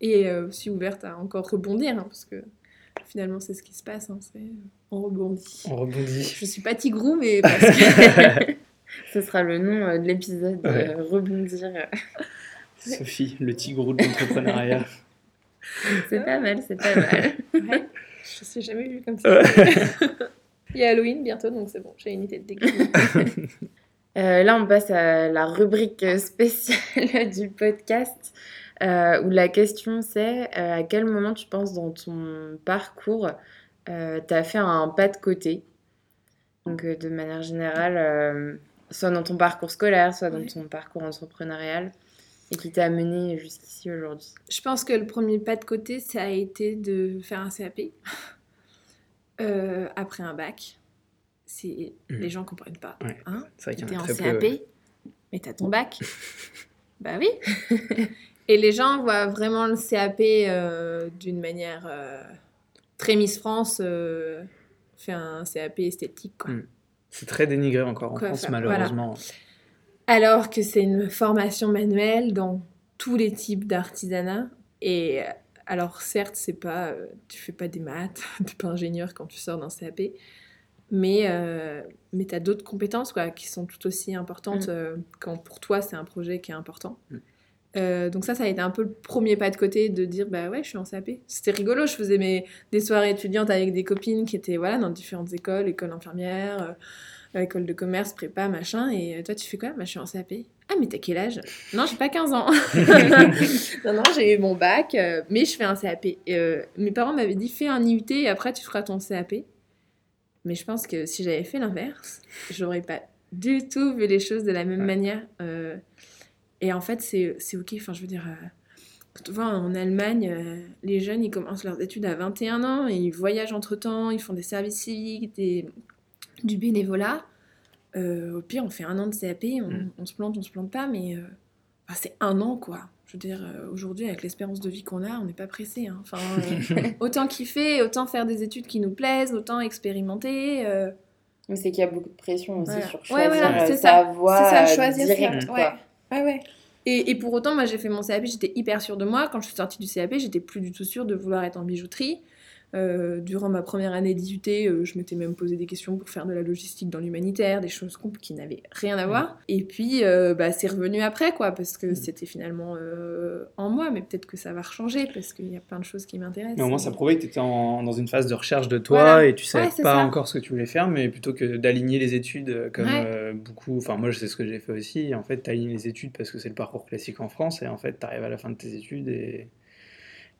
et aussi ouverte à encore rebondir, hein, parce que finalement c'est ce qui se passe, hein, c'est on rebondit. On rebondit. Je suis pas tigrou, mais parce que ce sera le nom de l'épisode, rebondir. Sophie, le tigrou de l'entrepreneuriat. c'est pas mal, c'est pas mal. Ouais. Je ne suis jamais vue comme ça. Il y a Halloween bientôt, donc c'est bon, j'ai une idée de déguisement. Euh, là, on passe à la rubrique spéciale du podcast, euh, où la question c'est euh, à quel moment tu penses dans ton parcours tu as fait un pas de côté? Donc, de manière générale, soit dans ton parcours scolaire, soit dans ton parcours entrepreneurial, et qui t'a amené jusqu'ici aujourd'hui Je pense que le premier pas de côté, ça a été de faire un CAP. Euh, après un bac, c'est mmh. les gens comprennent pas. Ouais. Hein T'es en CAP, peu, mais t'as ton bac. bah oui. Et les gens voient vraiment le CAP euh, d'une manière euh, très Miss France, fait un CAP esthétique. Quoi. Mmh. C'est très dénigré encore en France, malheureusement. Alors que c'est une formation manuelle dans tous les types d'artisanat. Et alors certes, c'est pas, euh, tu fais pas des maths, tu pas ingénieur quand tu sors d'un CAP, mais, euh, mais tu as d'autres compétences quoi, qui sont tout aussi importantes mm. euh, quand pour toi c'est un projet qui est important. Mm. donc ça, ça a été un peu le premier pas de côté de dire bah ouais, je suis en CAP. C'était rigolo, je faisais mes, des soirées étudiantes avec des copines qui étaient voilà dans différentes écoles, école infirmière, école de commerce, prépa, machin. Et toi, tu fais quoi? Bah je suis en CAP. Ah, mais t'as quel âge? Non, j'ai pas 15 ans. non, non, j'ai eu mon bac, euh, mais je fais un CAP. Euh, mes parents m'avaient dit fais un IUT et après tu feras ton CAP. Mais je pense que si j'avais fait l'inverse, j'aurais pas du tout vu les choses de la même manière. Euh, et en fait, c'est ok. Enfin, je veux dire, tu vois, en Allemagne, euh, les jeunes, ils commencent leurs études à 21 ans, et ils voyagent entre-temps, ils font des services civiques, des... du bénévolat. Euh, au pire, on fait un an de CAP, on, Mm. on se plante, on se plante pas, mais euh, c'est un an, quoi. Je veux dire, euh, aujourd'hui, avec l'espérance de vie qu'on a, on n'est pas pressé. hein. Enfin, euh, autant kiffer, autant faire des études qui nous plaisent, autant expérimenter. euh, Mais c'est qu'il y a beaucoup de pression aussi Voilà. sur Ouais, choisir voilà, euh, c'est sa ça. voie ça, euh, choisir directe, ça. quoi. Ouais. Ah ouais. Et, et pour autant, moi, j'ai fait mon CAP, j'étais hyper sûre de moi. Quand je suis sortie du CAP, j'étais plus du tout sûre de vouloir être en bijouterie. Euh, durant ma première année d'IUT, euh, je m'étais même posé des questions pour faire de la logistique dans l'humanitaire, des choses qui n'avaient rien à voir. Et puis, euh, bah, c'est revenu après, quoi, parce que c'était finalement euh, en moi, mais peut-être que ça va rechanger, parce qu'il y a plein de choses qui m'intéressent. Mais au moins, ça prouvait que tu étais dans une phase de recherche de toi Voilà. et tu savais Ouais, c'est pas ça. encore ce que tu voulais faire, mais plutôt que d'aligner les études comme Ouais. beaucoup. Enfin, moi, je sais ce que j'ai fait aussi. En fait, tu alignes les études parce que c'est le parcours classique en France et en fait, tu arrives à la fin de tes études et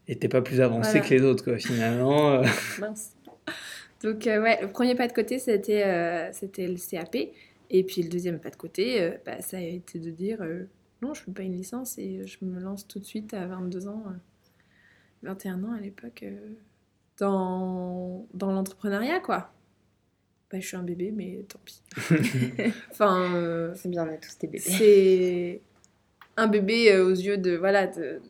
et t'es pas plus avancé Voilà. que les autres, quoi, finalement. euh. Mince. Donc, euh, ouais, le premier pas de côté, c'était euh, c'était le CAP. Et puis, le deuxième pas de côté, euh, bah, ça a été de dire euh, non, je ne fais pas une licence et je me lance tout de suite à 22 ans, euh, 21 ans à l'époque, euh, dans, dans l'entrepreneuriat, quoi. Bah, je suis un bébé, mais tant pis. enfin, euh, C'est bien, on est tous des bébés. c'est un bébé euh, aux yeux de voilà de,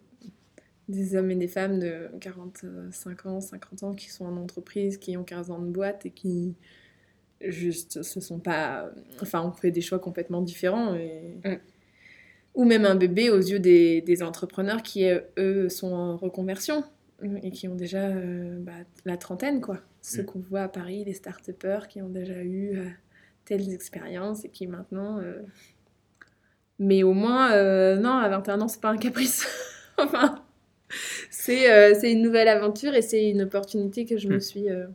des hommes et des femmes de 45 ans, 50 ans qui sont en entreprise, qui ont 15 ans de boîte et qui juste se sont pas enfin ont fait des choix complètement différents et- Mm. ou même un bébé aux yeux des, des entrepreneurs qui euh, eux sont en reconversion et qui ont déjà euh, bah, la trentaine quoi ceux Mm. qu'on voit à Paris les start-upers qui ont déjà eu euh, telles expériences et qui maintenant euh, mais au moins, non, à 21 ans, c'est pas un caprice. enfin, c'est euh, c'est une nouvelle aventure et c'est une opportunité que je me Mm. suis. euh,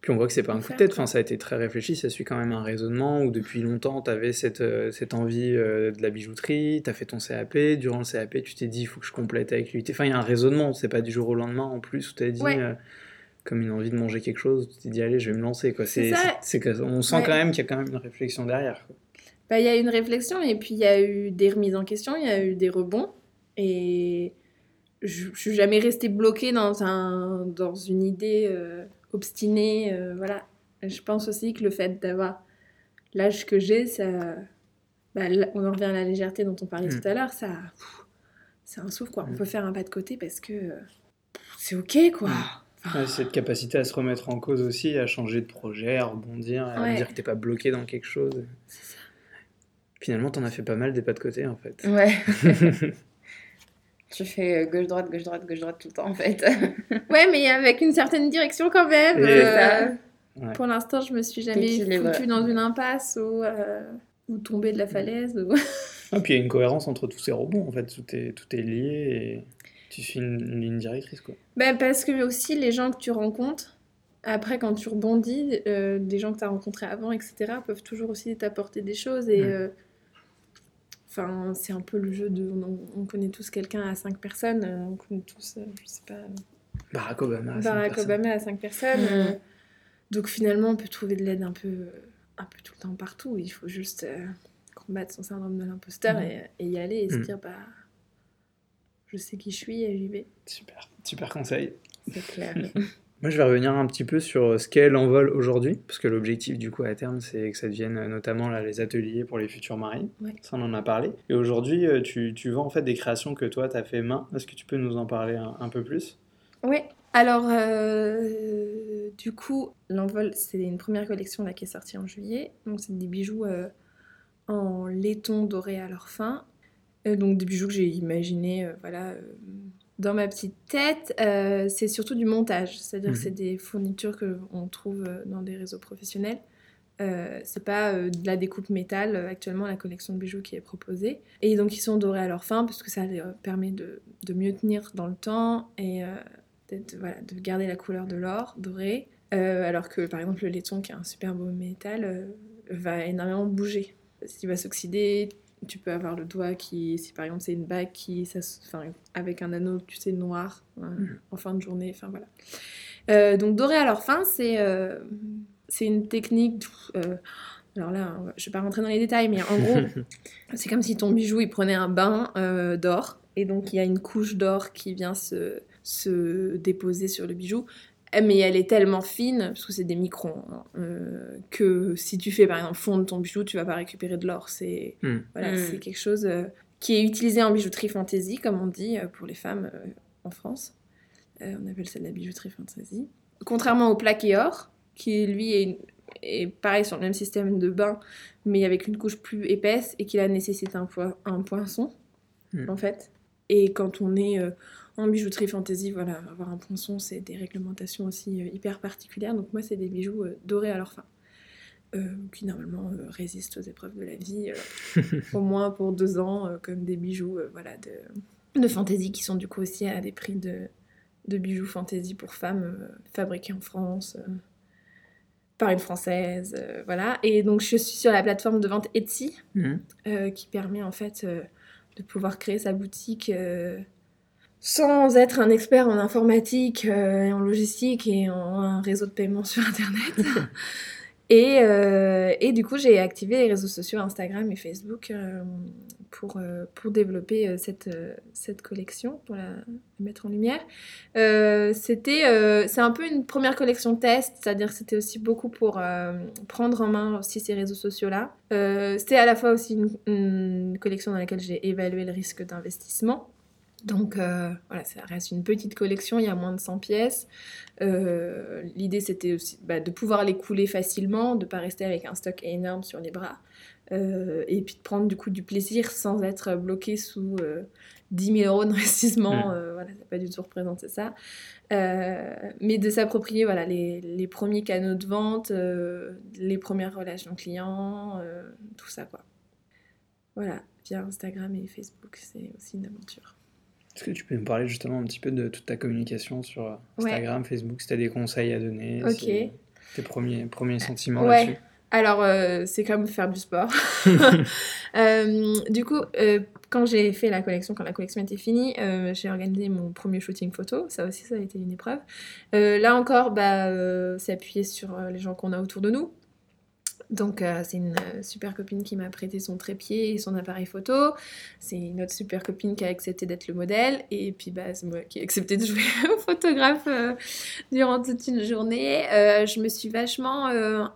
Puis on voit que c'est pas un coup de tête, enfin, ça a été très réfléchi, ça suit quand même un raisonnement où depuis longtemps tu avais cette, euh, cette envie de la bijouterie, tu as fait ton CAP, durant le CAP tu t'es dit il faut que je complète avec l'UT. Enfin, il y a un raisonnement, c'est pas du jour au lendemain en plus où tu as dit Ouais. comme une envie de manger quelque chose, tu t'es dit allez, je vais me lancer. quoi. C'est que- on sent Ouais. quand même qu'il y a quand même une réflexion derrière. quoi. bah, Il y a eu une réflexion et puis il y a eu des remises en question, il y a eu des rebonds. Et je, je suis jamais restée bloquée dans, un, dans une idée euh, obstinée. euh, voilà. Je pense aussi que le fait d'avoir l'âge que j'ai, ça. bah, là, on en revient à la légèreté dont on parlait Mm. tout à l'heure, ça. C'est un souffle, quoi. On Mm. peut faire un pas de côté parce que euh, c'est ok, quoi. Ouais, cette capacité à se remettre en cause aussi, à changer de projet, à rebondir, à Ouais. dire que t'es pas bloqué dans quelque chose. c'est ça. Finalement, t'en as fait pas mal des pas de côté en fait. Ouais. tu fais euh, gauche-droite, gauche-droite, gauche-droite tout le temps, en fait. Ouais, mais avec une certaine direction quand même. Euh. Ouais. Pour l'instant, je me suis jamais foutue dans une impasse ou, euh, ou tombée de la falaise. Ou... Ah, puis il y a une cohérence entre tous ces rebonds, en fait, tout est, tout est lié et tu suis une, une ligne directrice, quoi. Ben, parce que aussi, les gens que tu rencontres, après, quand tu rebondis, euh, des gens que tu as rencontrés avant, etc., peuvent toujours aussi t'apporter des choses. Et Mm. Enfin, c'est un peu le jeu de. On, on connaît tous quelqu'un à 5 personnes, euh, on connaît tous, euh, je sais pas, Barack Obama. Barack personnes. Obama à 5 personnes. Mm. euh, donc finalement, on peut trouver de l'aide un peu, un peu tout le temps partout. Il faut juste euh, combattre son syndrome de l'imposteur Mm. et, et y aller et se Mm. dire, bah, je sais qui je suis et j'y vais. Super, super conseil. C'est clair. Moi, je vais revenir un petit peu sur ce qu'est l'envol aujourd'hui, parce que l'objectif, du coup, à terme, c'est que ça devienne euh, notamment là, les ateliers pour les futurs maris. Ouais. Ça, on en a parlé. Et aujourd'hui, euh, tu, tu vends en fait des créations que toi, tu as fait main. Est-ce que tu peux nous en parler un, un peu plus? Oui, alors euh, du coup, l'envol, c'est une première collection là, qui est sortie en juillet. Donc, c'est des bijoux euh, en laiton doré à leur fin. Euh, donc, des bijoux que j'ai imaginés, euh, voilà, euh, dans ma petite tête. Euh, c'est surtout du montage, c'est-à-dire Mhm. que c'est des fournitures que on trouve euh, dans des réseaux professionnels. Euh, c'est pas euh, de la découpe métal actuellement la collection de bijoux qui est proposée et donc ils sont dorés à leur fin parce que ça leur permet de, de mieux tenir dans le temps et voilà, de garder la couleur de l'or doré alors que par exemple le laiton qui est un super beau métal va énormément bouger s'il va s'oxyder tu peux avoir le doigt qui si par exemple c'est une bague qui ça, se- enfin, avec un anneau tu sais noir hein, Mhm. en fin de journée enfin voilà Euh, donc doré à leur fin c'est euh, c'est une technique. euh, alors là, je vais pas rentrer dans les détails, mais en gros, c'est comme si ton bijou il prenait un bain d'or Et donc il y a une couche d'or qui vient se, se déposer sur le bijou. Mais elle est tellement fine, parce que c'est des microns, hein, euh, que si tu fais par exemple fondre ton bijou, tu vas pas récupérer de l'or. C'est Hmm. voilà, Hmm. c'est quelque chose euh, qui est utilisé en bijouterie fantaisie, comme on dit euh, pour les femmes euh, en France. Euh, on appelle ça de la bijouterie fantaisie. Contrairement au plaqué or, qui lui est, une- est pareil sur le même système de bain, mais avec une couche plus épaisse et qui là nécessite un, un poinçon, Hmm. en fait. Et quand on est euh, en bijouterie fantaisie, voilà, avoir un poinçon, c'est des réglementations aussi euh, hyper particulières. Donc moi, c'est des bijoux euh, dorés à leur fin, euh, qui normalement euh, résistent aux épreuves de la vie, euh, au moins pour deux ans, comme des bijoux voilà, de, de fantaisie qui sont du coup aussi à des prix de, de bijoux fantaisie pour femmes fabriqués en France. par une française, euh, voilà. Et donc je suis sur la plateforme de vente Etsy, euh, qui permet en fait euh, de pouvoir créer sa boutique sans être un expert en informatique euh, et en logistique et en un réseau de paiement sur internet. et, euh, et du coup, j'ai activé les réseaux sociaux Instagram et Facebook euh, pour, euh, pour développer cette, cette collection, pour la, la mettre en lumière. C'était, c'est un peu une première collection test, c'est-à-dire que c'était aussi beaucoup pour prendre en main aussi ces réseaux sociaux-là. C'était à la fois aussi une, une collection dans laquelle j'ai évalué le risque d'investissement. Donc euh, voilà, ça reste une petite collection, il y a moins de 100 pièces. Euh, L'idée c'était aussi bah, de pouvoir les couler facilement, de ne pas rester avec un stock énorme sur les bras. Euh, et puis de prendre du coup du plaisir sans être bloqué sous euh, 10 000 euros d'investissement. Mm. Euh, voilà, ça pas du tout représenté ça. Mais de s'approprier voilà, les, les premiers canaux de vente, les premières relations clients, tout ça quoi. Voilà, via Instagram et Facebook, c'est aussi une aventure. Est-ce que tu peux nous parler justement un petit peu de toute ta communication sur Ouais. Instagram, Facebook, si tu as des conseils à donner, Ok. si- tes premiers, premiers sentiments Ouais. là-dessus? Alors, euh, c'est comme faire du sport. Euh, du coup, euh, quand j'ai fait la collection, quand la collection était finie, euh, j'ai organisé mon premier shooting photo. Ça aussi, ça a été une épreuve. Euh, là encore, bah, euh, c'est appuyé sur euh, les gens qu'on a autour de nous. Donc, euh, c'est une euh, super copine qui m'a prêté son trépied et son appareil photo. C'est une autre super copine qui a accepté d'être le modèle. Et puis, bah, c'est moi qui ai accepté de jouer au photographe euh, durant toute une journée. Je me suis vachement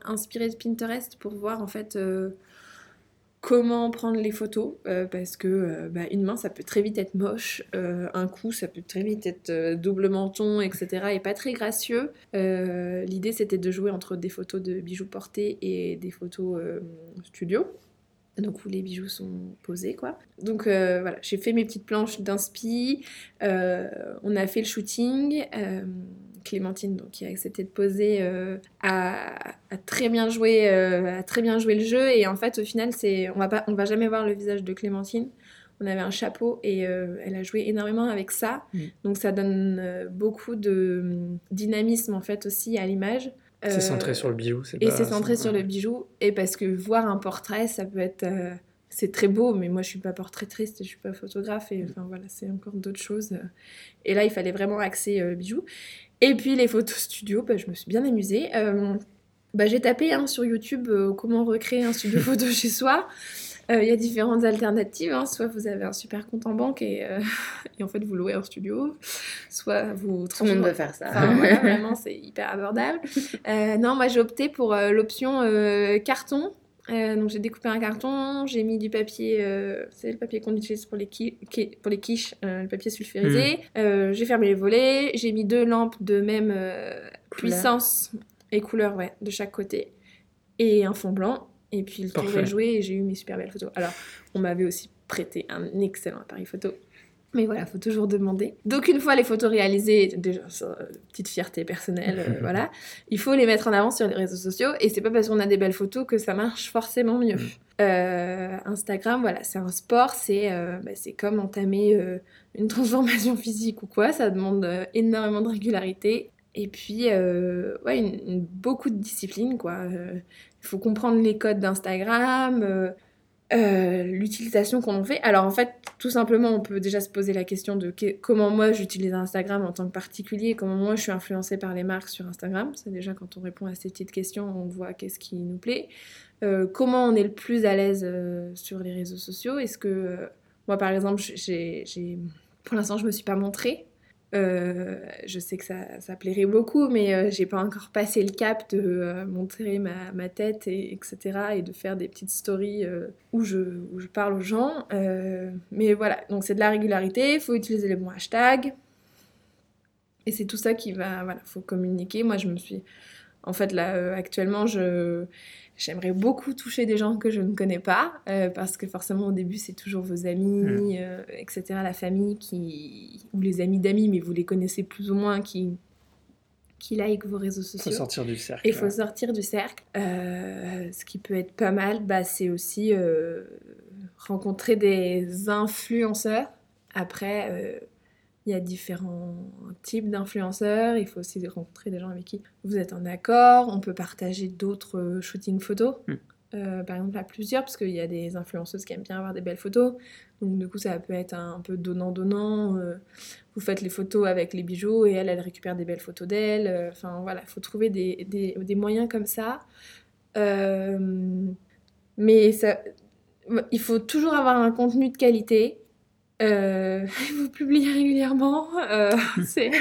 inspirée de Pinterest pour voir en fait comment prendre les photos. euh, parce que euh, bah, une main, ça peut très vite être moche. euh, un coup, ça peut très vite être double menton, etc. Et pas très gracieux. L'idée, c'était de jouer entre des photos de bijoux portés et des photos studio. Donc où les bijoux sont posés quoi. Donc voilà, j'ai fait mes petites planches d'inspi. on a fait le shooting. Euh, Clémentine, donc, qui a accepté de poser, euh, a, a très bien joué, euh, a très bien joué le jeu. Et en fait, au final, c'est, on va pas, on va jamais voir le visage de Clémentine. On avait un chapeau et euh, elle a joué énormément avec ça. Mm. Donc ça donne euh, beaucoup de hum, dynamisme en fait aussi à l'image. C'est Euh, centré sur le bijou, c'est et pas- c'est centré c'est- sur le bijou. Et parce que voir un portrait, ça peut être. euh, c'est très beau, mais moi je suis pas portraitiste, je suis pas photographe. Et enfin voilà, c'est encore d'autres choses. Et là, il fallait vraiment axer euh, bijou. Et puis les photos studio, bah, je me suis bien amusée. Euh, bah, j'ai tapé hein, sur YouTube euh, comment recréer un studio photo chez soi. Euh, Il y a différentes alternatives. hein. Soit vous avez un super compte en banque et, et en fait vous louez un studio, soit vous Tout le monde peut faire ça. Enfin, voilà, vraiment, c'est hyper abordable. Non, moi j'ai opté pour l'option carton. Euh, donc j'ai découpé un carton, j'ai mis du papier, euh, c'est le papier qu'on utilise pour les, qui- qui- pour les quiches, euh, le papier sulfurisé. Euh, j'ai fermé les volets, j'ai mis deux lampes de même puissance et couleur ouais, de chaque côté. Et un fond blanc. Et puis le tour est joué et j'ai eu mes super belles photos. Alors, on m'avait aussi prêté un excellent appareil photo. Mais voilà, faut toujours demander. Donc une fois les photos réalisées, déjà euh, petite fierté personnelle, euh, voilà, il faut les mettre en avant sur les réseaux sociaux. Et c'est pas parce qu'on a des belles photos que ça marche forcément mieux. Euh, Instagram, voilà, c'est un sport, c'est bah, c'est comme entamer une transformation physique ou quoi. Ça demande énormément de régularité. Et puis, ouais, une- une- beaucoup de discipline, quoi. Il faut comprendre les codes d'Instagram, euh, l'utilisation qu'on en fait. Alors en fait, tout simplement, on peut déjà se poser la question de comment moi j'utilise Instagram en tant que particulier, comment moi je suis influencée par les marques sur Instagram. C'est déjà quand on répond à ces petites questions, on voit qu'est-ce qui nous plaît. Euh, comment on est le plus à l'aise euh, sur les réseaux sociaux? Est-ce que Moi, par exemple, j'ai, pour l'instant, je me suis pas montrée. Euh, je sais que ça, plairait beaucoup, mais euh, j'ai pas encore passé le cap de euh, montrer ma, tête, et, etc. et de faire des petites stories où, je, où je parle aux gens. Mais voilà, donc c'est de la régularité, il faut utiliser les bons hashtags. Et c'est tout ça qui va, voilà, faut communiquer. Moi, je me suis, en fait, là, actuellement, je, j'aimerais beaucoup toucher des gens que je ne connais pas, euh, parce que forcément, au début, c'est toujours vos amis, euh, etc., la famille, qui, ou les amis d'amis, mais vous les connaissez plus ou moins, qui, qui like vos réseaux Faut sociaux. sortir du cercle. Il faut sortir du cercle. Euh, ce qui peut être pas mal, bah, c'est aussi rencontrer des influenceurs. Après, il y a différents types d'influenceurs. Il faut aussi rencontrer des gens avec qui vous êtes en accord. On peut partager d'autres shootings photos. Mm. Euh, par exemple, à plusieurs, parce qu'il y a des influenceuses qui aiment bien avoir des belles photos. Donc, du coup, ça peut être un, peu donnant-donnant. euh, vous faites les photos avec les bijoux et elle, elle récupère des belles photos d'elle. Euh, Enfin, voilà, il faut trouver des, des- des moyens comme ça. Euh, mais ça, il faut toujours avoir un contenu de qualité. Euh, il faut publier régulièrement. Euh, c'est...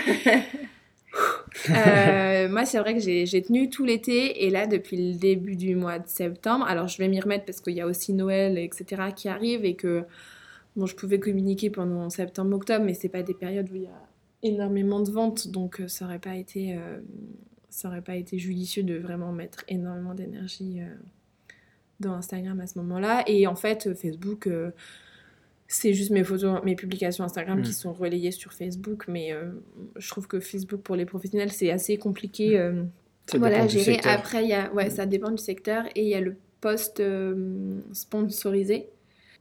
Euh, moi, c'est vrai que j'ai, j'ai tenu tout l'été et là, depuis le début du mois de septembre, alors je vais m'y remettre parce qu'il y a aussi Noël, etc., qui arrive et que bon, je pouvais communiquer pendant septembre-octobre, mais c'est pas des périodes où il y a énormément de ventes, donc ça aurait pas été, euh, ça aurait pas été judicieux de vraiment mettre énormément d'énergie euh, dans Instagram à ce moment-là. Et en fait, Facebook, c'est juste mes photos, mes publications Instagram Mm. qui sont relayées sur Facebook, mais euh, je trouve que Facebook pour les professionnels, c'est assez compliqué. euh, Ça voilà, gérer. Après, il y a, ouais, Mm. ça dépend du secteur et il y a le post euh, sponsorisé.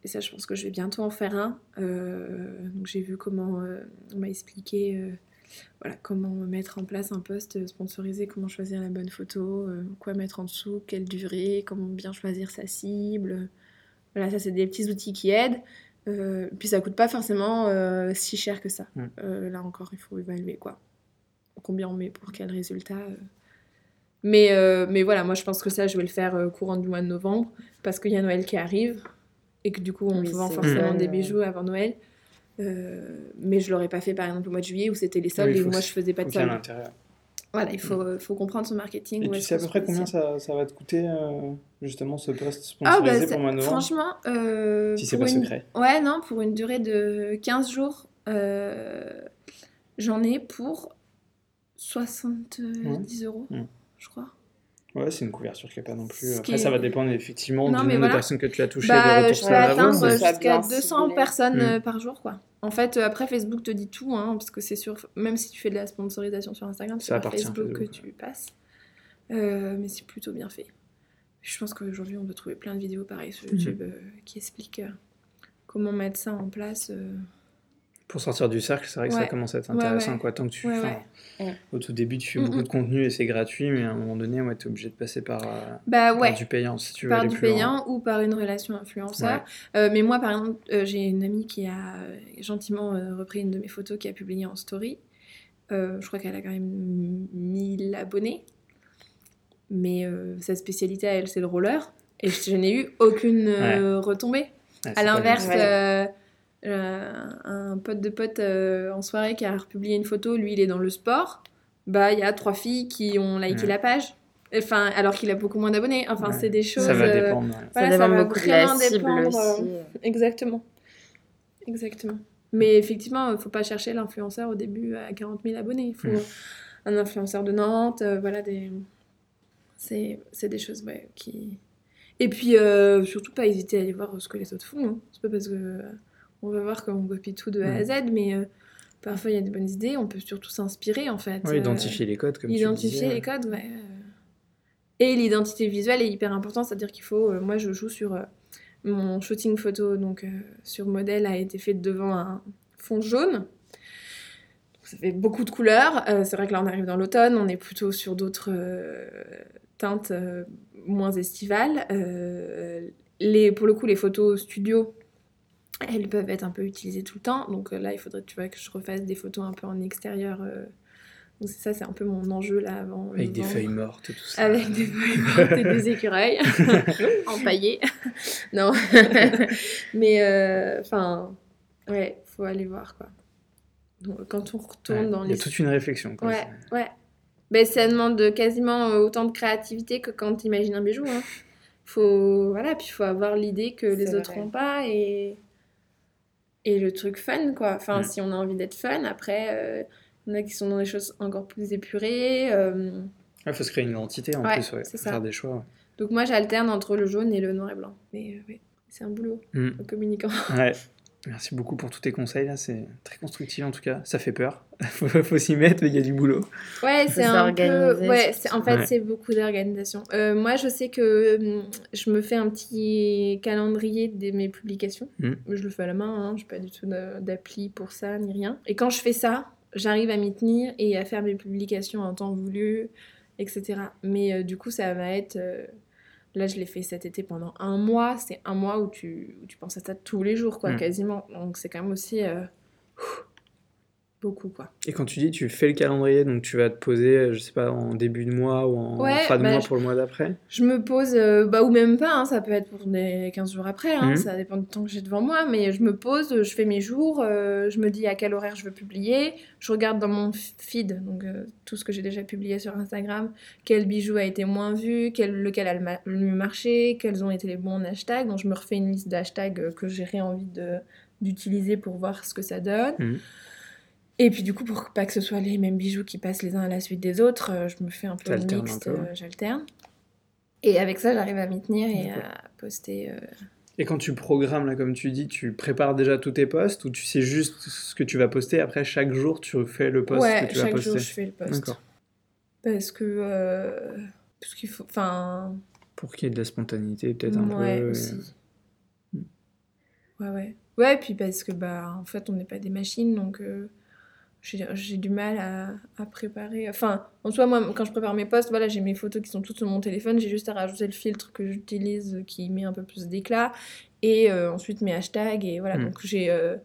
Et ça, je pense que je vais bientôt en faire un. Euh, donc j'ai vu comment euh, on m'a expliqué euh, voilà, comment mettre en place un post sponsorisé, comment choisir la bonne photo, euh, quoi mettre en dessous, quelle durée, comment bien choisir sa cible. Voilà, ça c'est des petits outils qui aident. Euh, puis ça coûte pas forcément euh, si cher que ça. Mm. Euh, là encore, il faut évaluer quoi. Combien on met pour quel résultat. Mais, euh, mais voilà, moi je pense que ça, je vais le faire euh, courant du mois de novembre parce qu'il y a Noël qui arrive et que du coup on Oui, vend forcément des bijoux avant Noël. Euh, mais je l'aurais pas fait par exemple au mois de juillet où c'était les soldes Oui, et où moi je faisais pas de soldes. Voilà, il faut, faut comprendre son marketing. Et où tu sais à peu près combien ça, ça va te coûter, euh, justement, ce post Ah sponsorisé bah pour franchement, euh, Si c'est pas une- secret. Ouais, non, pour une durée de 15 jours, euh, j'en ai pour 70 euros, Mm. je crois. Ouais, c'est une couverture qui n'est pas non plus. Après, ça va dépendre effectivement Non, du nombre de personnes que tu as touchées, Bah, je peux ça va avoir, atteindre jusqu'à bien 200 ciblé. personnes Mm. par jour, quoi. En fait, euh, après, Facebook te dit tout, hein, parce que c'est sûr, même si tu fais de la sponsorisation sur Instagram, c'est par Facebook que tu passes. Euh, mais c'est plutôt bien fait. Je pense qu'aujourd'hui, on peut trouver plein de vidéos pareilles sur Mhm. YouTube euh, qui expliquent euh, comment mettre ça en place. Pour sortir du cercle, c'est vrai que ça commence à être intéressant. ouais. Quoi. Tant que tu. Au tout début, tu fais Mm, beaucoup de contenu et c'est gratuit, mais à un moment donné, ouais, tu es obligé de passer par, euh, Bah par du payant si tu veux par aller du plus loin. payant ou par une relation influenceur. Euh, mais moi, par exemple, euh, j'ai une amie qui a gentiment euh, repris une de mes photos qui a publié en story. Je crois qu'elle a quand même 1000 abonnés. Mais sa spécialité à elle, c'est le roller. Et je, je n'ai eu aucune retombée. À l'inverse, euh, un pote de pote euh, en soirée qui a republié une photo, lui il est dans le sport, bah il y a trois filles qui ont liké Ouais. la page. Enfin, alors qu'il a beaucoup moins d'abonnés. Enfin, Ouais. c'est des choses. Ça va euh, dépendre. ouais. voilà, ça dépend va beaucoup de la dépendre, aussi. Exactement. Exactement. Mais effectivement, il faut pas chercher l'influenceur au début à 40 000 abonnés. Il faut Mm. un influenceur de Nantes, euh, voilà, des... c'est c'est des choses ouais, qui... Et puis, euh, surtout pas hésiter à aller voir ce que les autres font. hein. C'est pas parce que euh, on va voir qu'on copie tout de A à Mm. Z, mais euh, parfois il y a des bonnes idées, on peut surtout s'inspirer en fait. Ouais, Euh, identifier les codes, comme Identifier tu les codes, ouais. Et l'identité visuelle est hyper importante, c'est-à-dire qu'il faut. euh, moi, je joue sur. mon shooting photo, donc sur modèle, a été fait devant un fond jaune. Ça fait beaucoup de couleurs. Euh, c'est vrai que là, on arrive dans l'automne, on est plutôt sur d'autres euh, teintes euh, moins estivales. Les, pour le coup, les photos studio, elles peuvent être un peu utilisées tout le temps. Donc euh, là, il faudrait tu vois, que je refasse des photos un peu en extérieur euh, Donc c'est ça, c'est un peu mon enjeu là avant. Avec des feuilles mortes, tout ça. Avec des feuilles mortes et des écureuils empaillés. non. Mais euh, enfin, ouais, faut aller voir quoi. Donc, quand on retourne Ouais, dans Il y les. a toute une réflexion. Quoi. Ouais, ouais. Ben, ça demande quasiment euh, autant de créativité que quand tu imagines un bijou. Hein. Faut, voilà, puis il faut avoir l'idée que les autres n'ont pas et... et le truc fun, quoi. Enfin, Mm. si on a envie d'être fun, après, il y en a qui sont dans des choses encore plus épurées. euh, Il faut se créer une identité en Ouais, plus, ouais. faire des choix. Donc moi, j'alterne entre le jaune et le noir et blanc. Mais euh, ouais, c'est un boulot, Mm. un communicant. Ouais. Merci beaucoup pour tous tes conseils là, c'est très constructif en tout cas. Ça fait peur. faut faut s'y mettre, mais il y a du boulot. Ouais, c'est un peu... Ouais, en fait, Ouais. c'est beaucoup d'organisation. Euh, moi, je sais que hum, je me fais un petit calendrier de mes publications. Mm. Je le fais à la main, hein, je n'ai pas du tout d'a- d'appli pour ça, ni rien. Et quand je fais ça, j'arrive à m'y tenir et à faire mes publications en temps voulu, etc. Mais euh, du coup, ça va être... Là, je l'ai fait cet été pendant un mois. C'est un mois où tu, où tu penses à ça tous les jours, quoi, Mm. quasiment. Donc, c'est quand même aussi... euh, beaucoup, quoi. Et quand tu dis tu fais le calendrier, donc tu vas te poser, je sais pas, en début de mois ou en Ouais, fin de bah, mois je- pour le mois d'après. Je me pose, euh, bah, ou même pas, hein, ça peut être pour des 15 jours après, hein, Mhm. ça dépend du temps que j'ai devant moi, mais je me pose, je fais mes jours, euh, je me dis à quel horaire je veux publier, je regarde dans mon feed, donc euh, tout ce que j'ai déjà publié sur Instagram, quel bijou a été moins vu, quel, lequel a le, ma- le mieux marché, quels ont été les bons hashtags, donc je me refais une liste d'hashtags euh, que j'aurais envie d'utiliser pour voir ce que ça donne. Mhm. Et puis du coup, pour pas que ce soit les mêmes bijoux qui passent les uns à la suite des autres, euh, je me fais un peu T'alternes un mixte, peu, euh, j'alterne. Et avec ça, j'arrive à m'y tenir et D'accord. à poster. euh, Et quand tu programmes là, comme tu dis, tu prépares déjà tous tes posts ou tu sais juste ce que tu vas poster. Après chaque jour, tu fais le post ouais, que tu vas chaque poster? jour, je fais le post. D'accord. Parce que. euh, Parce qu'il faut. Enfin. Pour qu'il y ait de la spontanéité, peut-être un ouais, peu. euh, aussi. Mm. Ouais, ouais. Ouais, puis parce que, bah, en fait, on n'est pas des machines, donc. euh, j'ai du mal à, à préparer. Enfin, en soi, moi, quand je prépare mes posts, voilà, j'ai mes photos qui sont toutes sur mon téléphone. J'ai juste à rajouter le filtre que j'utilise qui met un peu plus d'éclat. Et euh, ensuite mes hashtags. Et voilà, Mm. donc j'ai euh,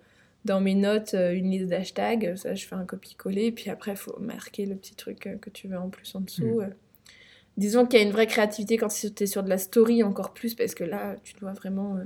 dans mes notes euh, une liste d'hashtags. Ça, je fais un copier-coller. Puis après, il faut marquer le petit truc que tu veux en plus en dessous. euh. Disons qu'il y a une vraie créativité quand tu es sur de la story encore plus. Parce que là, tu dois vraiment. euh,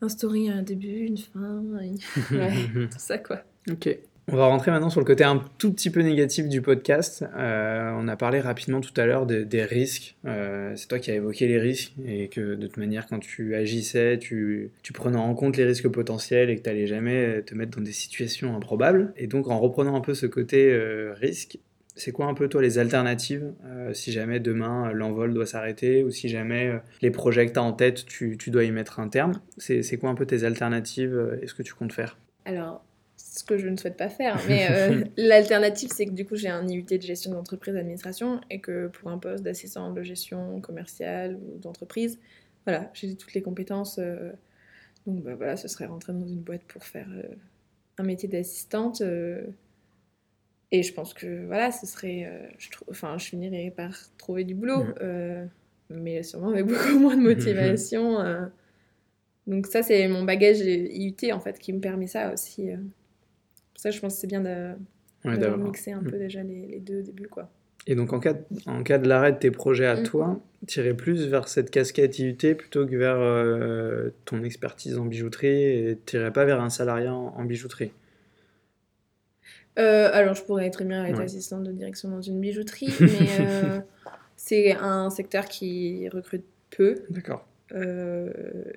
un story, un début, une fin, une- Ouais. tout ça quoi. Ok. On va rentrer maintenant sur le côté un tout petit peu négatif du podcast. Euh, on a parlé rapidement tout à l'heure de- des risques. Euh, c'est toi qui as évoqué les risques et que de toute manière, quand tu agissais, tu, tu prenais en compte les risques potentiels et que tu n'allais jamais te mettre dans des situations improbables. Et donc, en reprenant un peu ce côté euh, risque, c'est quoi un peu toi les alternatives si jamais demain l'envol doit s'arrêter ou si jamais les projets que tu as en tête, tu, tu dois y mettre un terme? C'est quoi un peu tes alternatives euh, et ce que tu comptes faire? Alors, ce que je ne souhaite pas faire, mais euh, l'alternative, c'est que du coup, j'ai un IUT de gestion d'entreprise d'administration et que pour un poste d'assistant de gestion commerciale ou d'entreprise, voilà, j'ai toutes les compétences. euh, donc, bah, voilà, ce serait rentrer dans une boîte pour faire euh, un métier d'assistante. et je pense que voilà, ce serait. je, enfin, je finirais par trouver du boulot, mais sûrement avec beaucoup moins de motivation. Donc, ça, c'est mon bagage IUT en fait qui me permet ça aussi. Pour ça, je pense que c'est bien de, Ouais, mixé un Mm. peu déjà les, les deux au début. Quoi. Et donc, en cas de, en cas de l'arrêt de tes projets à Mhm. toi, irais plus vers cette casquette IUT plutôt que vers euh, ton expertise en bijouterie et irais pas vers un salariat en, en bijouterie? Euh, alors, je pourrais très bien être Ouais. assistante de direction dans une bijouterie, mais euh, c'est un secteur qui recrute peu. D'accord. Euh,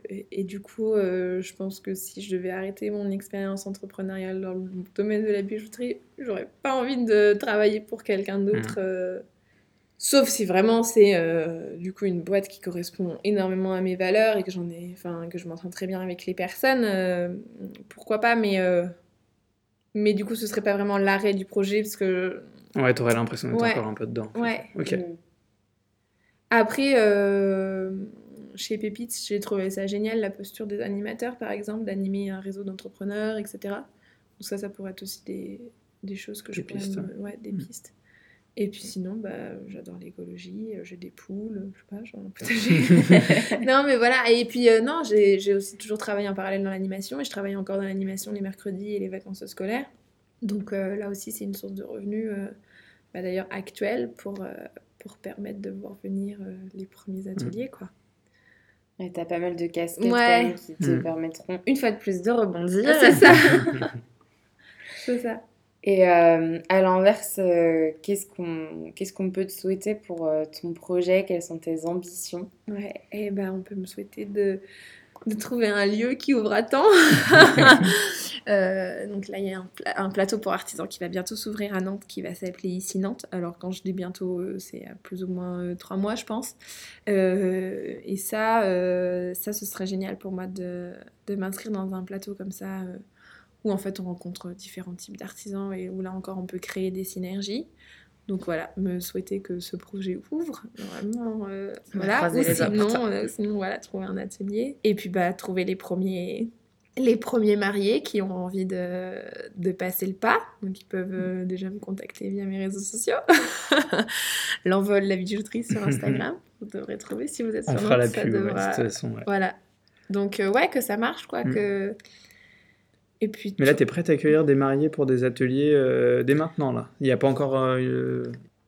et, et du coup, euh, je pense que si je devais arrêter mon expérience entrepreneuriale dans le domaine de la bijouterie, j'aurais pas envie de travailler pour quelqu'un d'autre. euh, sauf si vraiment c'est du coup une boîte qui correspond énormément à mes valeurs et que j'en ai, enfin que je m'entends très bien avec les personnes. pourquoi pas, mais mais du coup, ce serait pas vraiment l'arrêt du projet parce que Ouais, t'aurais l'impression d'être Ouais. encore un peu dedans. ouais. Ok. Après, euh, chez Pépites, j'ai trouvé ça génial, la posture des animateurs, par exemple, d'animer un réseau d'entrepreneurs, etc. Donc ça, ça pourrait être aussi des, des choses que je Des pourrais pistes, me- ouais, des Mm. pistes. Et puis sinon, bah, j'adore l'écologie, euh, j'ai des poules, je sais pas, j'ai un potager. non, mais voilà. Et puis, euh, non, j'ai aussi toujours travaillé en parallèle dans l'animation et je travaille encore dans l'animation les mercredis et les vacances scolaires. Donc euh, là aussi, c'est une source de revenus. euh, bah, d'ailleurs actuelle pour, pour permettre de voir venir les premiers ateliers. Quoi. Et t'as pas mal de casquettes Ouais. quand même qui te Mm. permettront une fois de plus de rebondir. Ah, c'est ça. c'est ça. Et euh, à l'inverse, euh, qu'est-ce qu'on qu'est-ce qu'on peut te souhaiter pour euh, ton projet? Quelles sont tes ambitions? Ouais, et ben on peut me souhaiter de, de trouver un lieu qui ouvre à temps. Euh, donc là, il y a un, pla- un plateau pour artisans qui va bientôt s'ouvrir à Nantes, qui va s'appeler Ici Nantes. Alors quand je dis bientôt, euh, c'est plus ou moins euh, trois mois, je pense. Euh, et ça, euh, ça, ce serait génial pour moi de, de m'inscrire dans un plateau comme ça, où en fait on rencontre différents types d'artisans et où là encore on peut créer des synergies. Donc voilà, me souhaiter que ce projet ouvre, vraiment, euh, On voilà, ou sinon, euh, sinon voilà, trouver un atelier et puis bah trouver les premiers, les premiers mariés qui ont envie de, de passer le pas, donc ils peuvent euh, déjà me contacter via mes réseaux sociaux, l'envol la bijouterie sur Instagram, vous devrez trouver si vous êtes On sur fera la ça pub, ouais, de toute façon. ouais. voilà. Donc ouais que ça marche quoi, Mm. que et puis Mais là, tu es prête à accueillir des mariés pour des ateliers euh, dès maintenant, là Il n'y a pas encore... euh,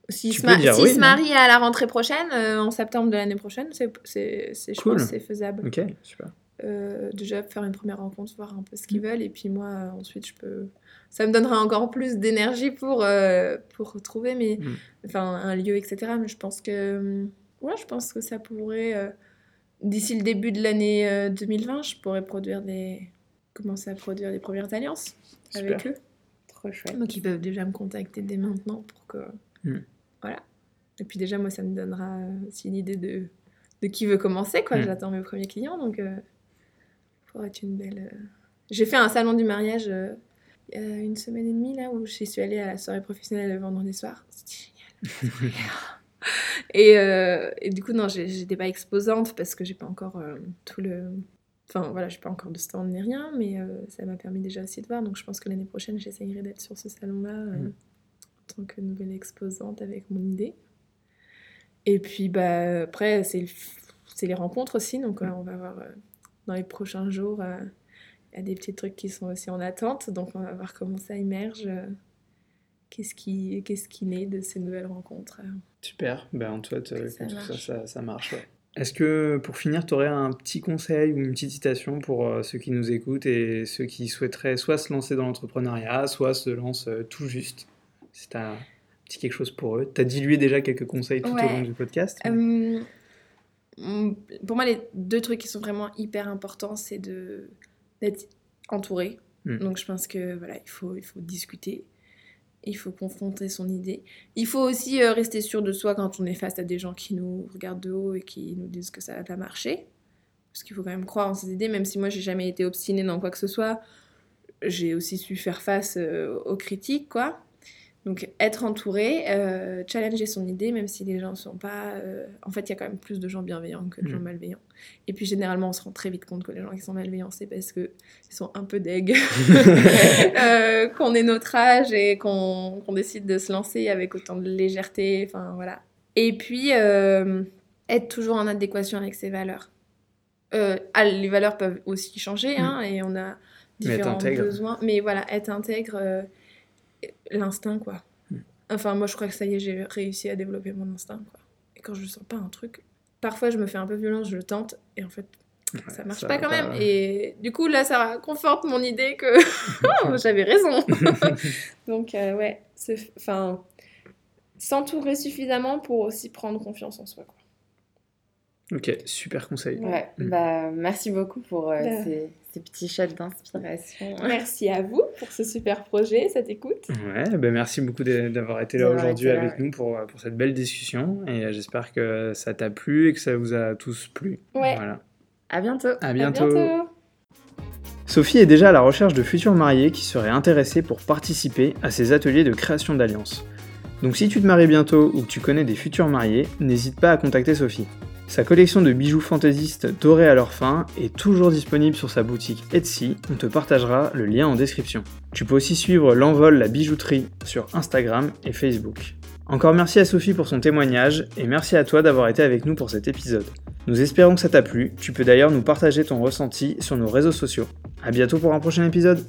S'ils Tu se, ma- oui, se marient à la rentrée prochaine, euh, en septembre de l'année prochaine, c'est, c'est, c'est- je Cool. pense c'est faisable. Ok, super. Euh, déjà, faire une première rencontre, voir un peu ce qu'ils veulent, et puis moi, euh, ensuite, je peux... Ça me donnera encore plus d'énergie pour, euh, pour retrouver mes... Mm. enfin, un lieu, etc. Mais je pense que... hum, Ouais, je pense que ça pourrait... euh, D'ici le début de l'année euh, 2020, je pourrais produire des... commencer à produire des premières alliances avec eux. Trop chouette. Donc ils peuvent déjà me contacter dès maintenant pour que... Mm. Voilà. Et puis déjà, moi, ça me donnera euh, aussi une idée de, de qui veut commencer. quoi. Mm. J'attends mes premiers clients, donc euh, ça pourrait être une belle... euh, J'ai fait un salon du mariage euh, il y a une semaine et demie, là, où je suis allée à la soirée professionnelle le vendredi soir. C'était génial. et, euh, et du coup, non, j'étais pas exposante parce que j'ai pas encore euh, tout le... Enfin voilà, j'ai pas encore de stand ni rien, mais euh, ça m'a permis déjà aussi de voir. Donc je pense que l'année prochaine, j'essayerai d'être sur ce salon-là euh, Mm. en tant que nouvelle exposante avec mon idée. Et puis bah, après, c'est le- c'est les rencontres aussi. Donc euh, on va voir dans les prochains jours, il y a des petits trucs qui sont aussi en attente. Donc on va voir comment ça émerge. Qu'est-ce qui, qu'est-ce qui naît de ces nouvelles rencontres. Super, ben ça tout ça, ça, ça marche. ouais. Est-ce que pour finir, tu aurais un petit conseil ou une petite citation pour euh, ceux qui nous écoutent et ceux qui souhaiteraient soit se lancer dans l'entrepreneuriat, soit se lancent euh, tout juste? C'est un petit quelque chose pour eux. Tu as dilué déjà quelques conseils tout au long du podcast. mais- pour moi, les deux trucs qui sont vraiment hyper importants, c'est d'être entouré. Mm. Donc, je pense que voilà, il faut, il faut discuter, il faut confronter son idée. Il faut aussi euh, rester sûr de soi quand on est face à des gens qui nous regardent de haut et qui nous disent que ça va pas marcher. Parce qu'il faut quand même croire en ses idées, même si moi, j'ai jamais été obstinée dans quoi que ce soit. J'ai aussi su faire face euh, aux critiques, quoi. Donc être entouré, euh, challenger son idée, même si les gens ne sont pas... euh, En fait, il y a quand même plus de gens bienveillants que de gens Mm. malveillants. Et puis généralement, on se rend très vite compte que les gens qui sont malveillants, c'est parce qu'ils sont un peu deg, euh, qu'on est notre âge et qu'on décide de se lancer avec autant de légèreté. Enfin, voilà. Et puis, être toujours en adéquation avec ses valeurs. Ah, les valeurs peuvent aussi changer, hein, et on a différents besoins. Mais voilà, être intègre, l'instinct, quoi. Mm. Enfin, moi, je crois que ça y est, j'ai réussi à développer mon instinct, quoi. Et quand je sens pas un truc, parfois, je me fais un peu violence, je le tente, et en fait, ça marche ça pas quand pas, même. ouais. Et du coup, là, ça conforte mon idée que oh, j'avais raison. Donc, euh, ouais, c'est- enfin, s'entourer suffisamment pour aussi prendre confiance en soi, quoi. Ok, super conseil. Ouais, Mm. bah merci beaucoup pour euh, Bah. ces, ces petits shots d'inspiration. Merci à vous pour ce super projet, cette écoute. Ouais, ben merci beaucoup d'a- d'avoir été là aujourd'hui avec ouais. nous pour, pour cette belle discussion et euh, j'espère que ça t'a plu et que ça vous a tous plu. Ouais. Voilà. À bientôt. À À bientôt. bientôt. Sophie est déjà à la recherche de futurs mariés qui seraient intéressés pour participer à ces ateliers de création d'alliances. Donc si tu te maries bientôt ou que tu connais des futurs mariés, n'hésite pas à contacter Sophie. Sa collection de bijoux fantaisistes dorés à leur fin est toujours disponible sur sa boutique Etsy, on te partagera le lien en description. Tu peux aussi suivre l'envol la bijouterie sur Instagram et Facebook. Encore merci à Sophie pour son témoignage et merci à toi d'avoir été avec nous pour cet épisode. Nous espérons que ça t'a plu, tu peux d'ailleurs nous partager ton ressenti sur nos réseaux sociaux. A bientôt pour un prochain épisode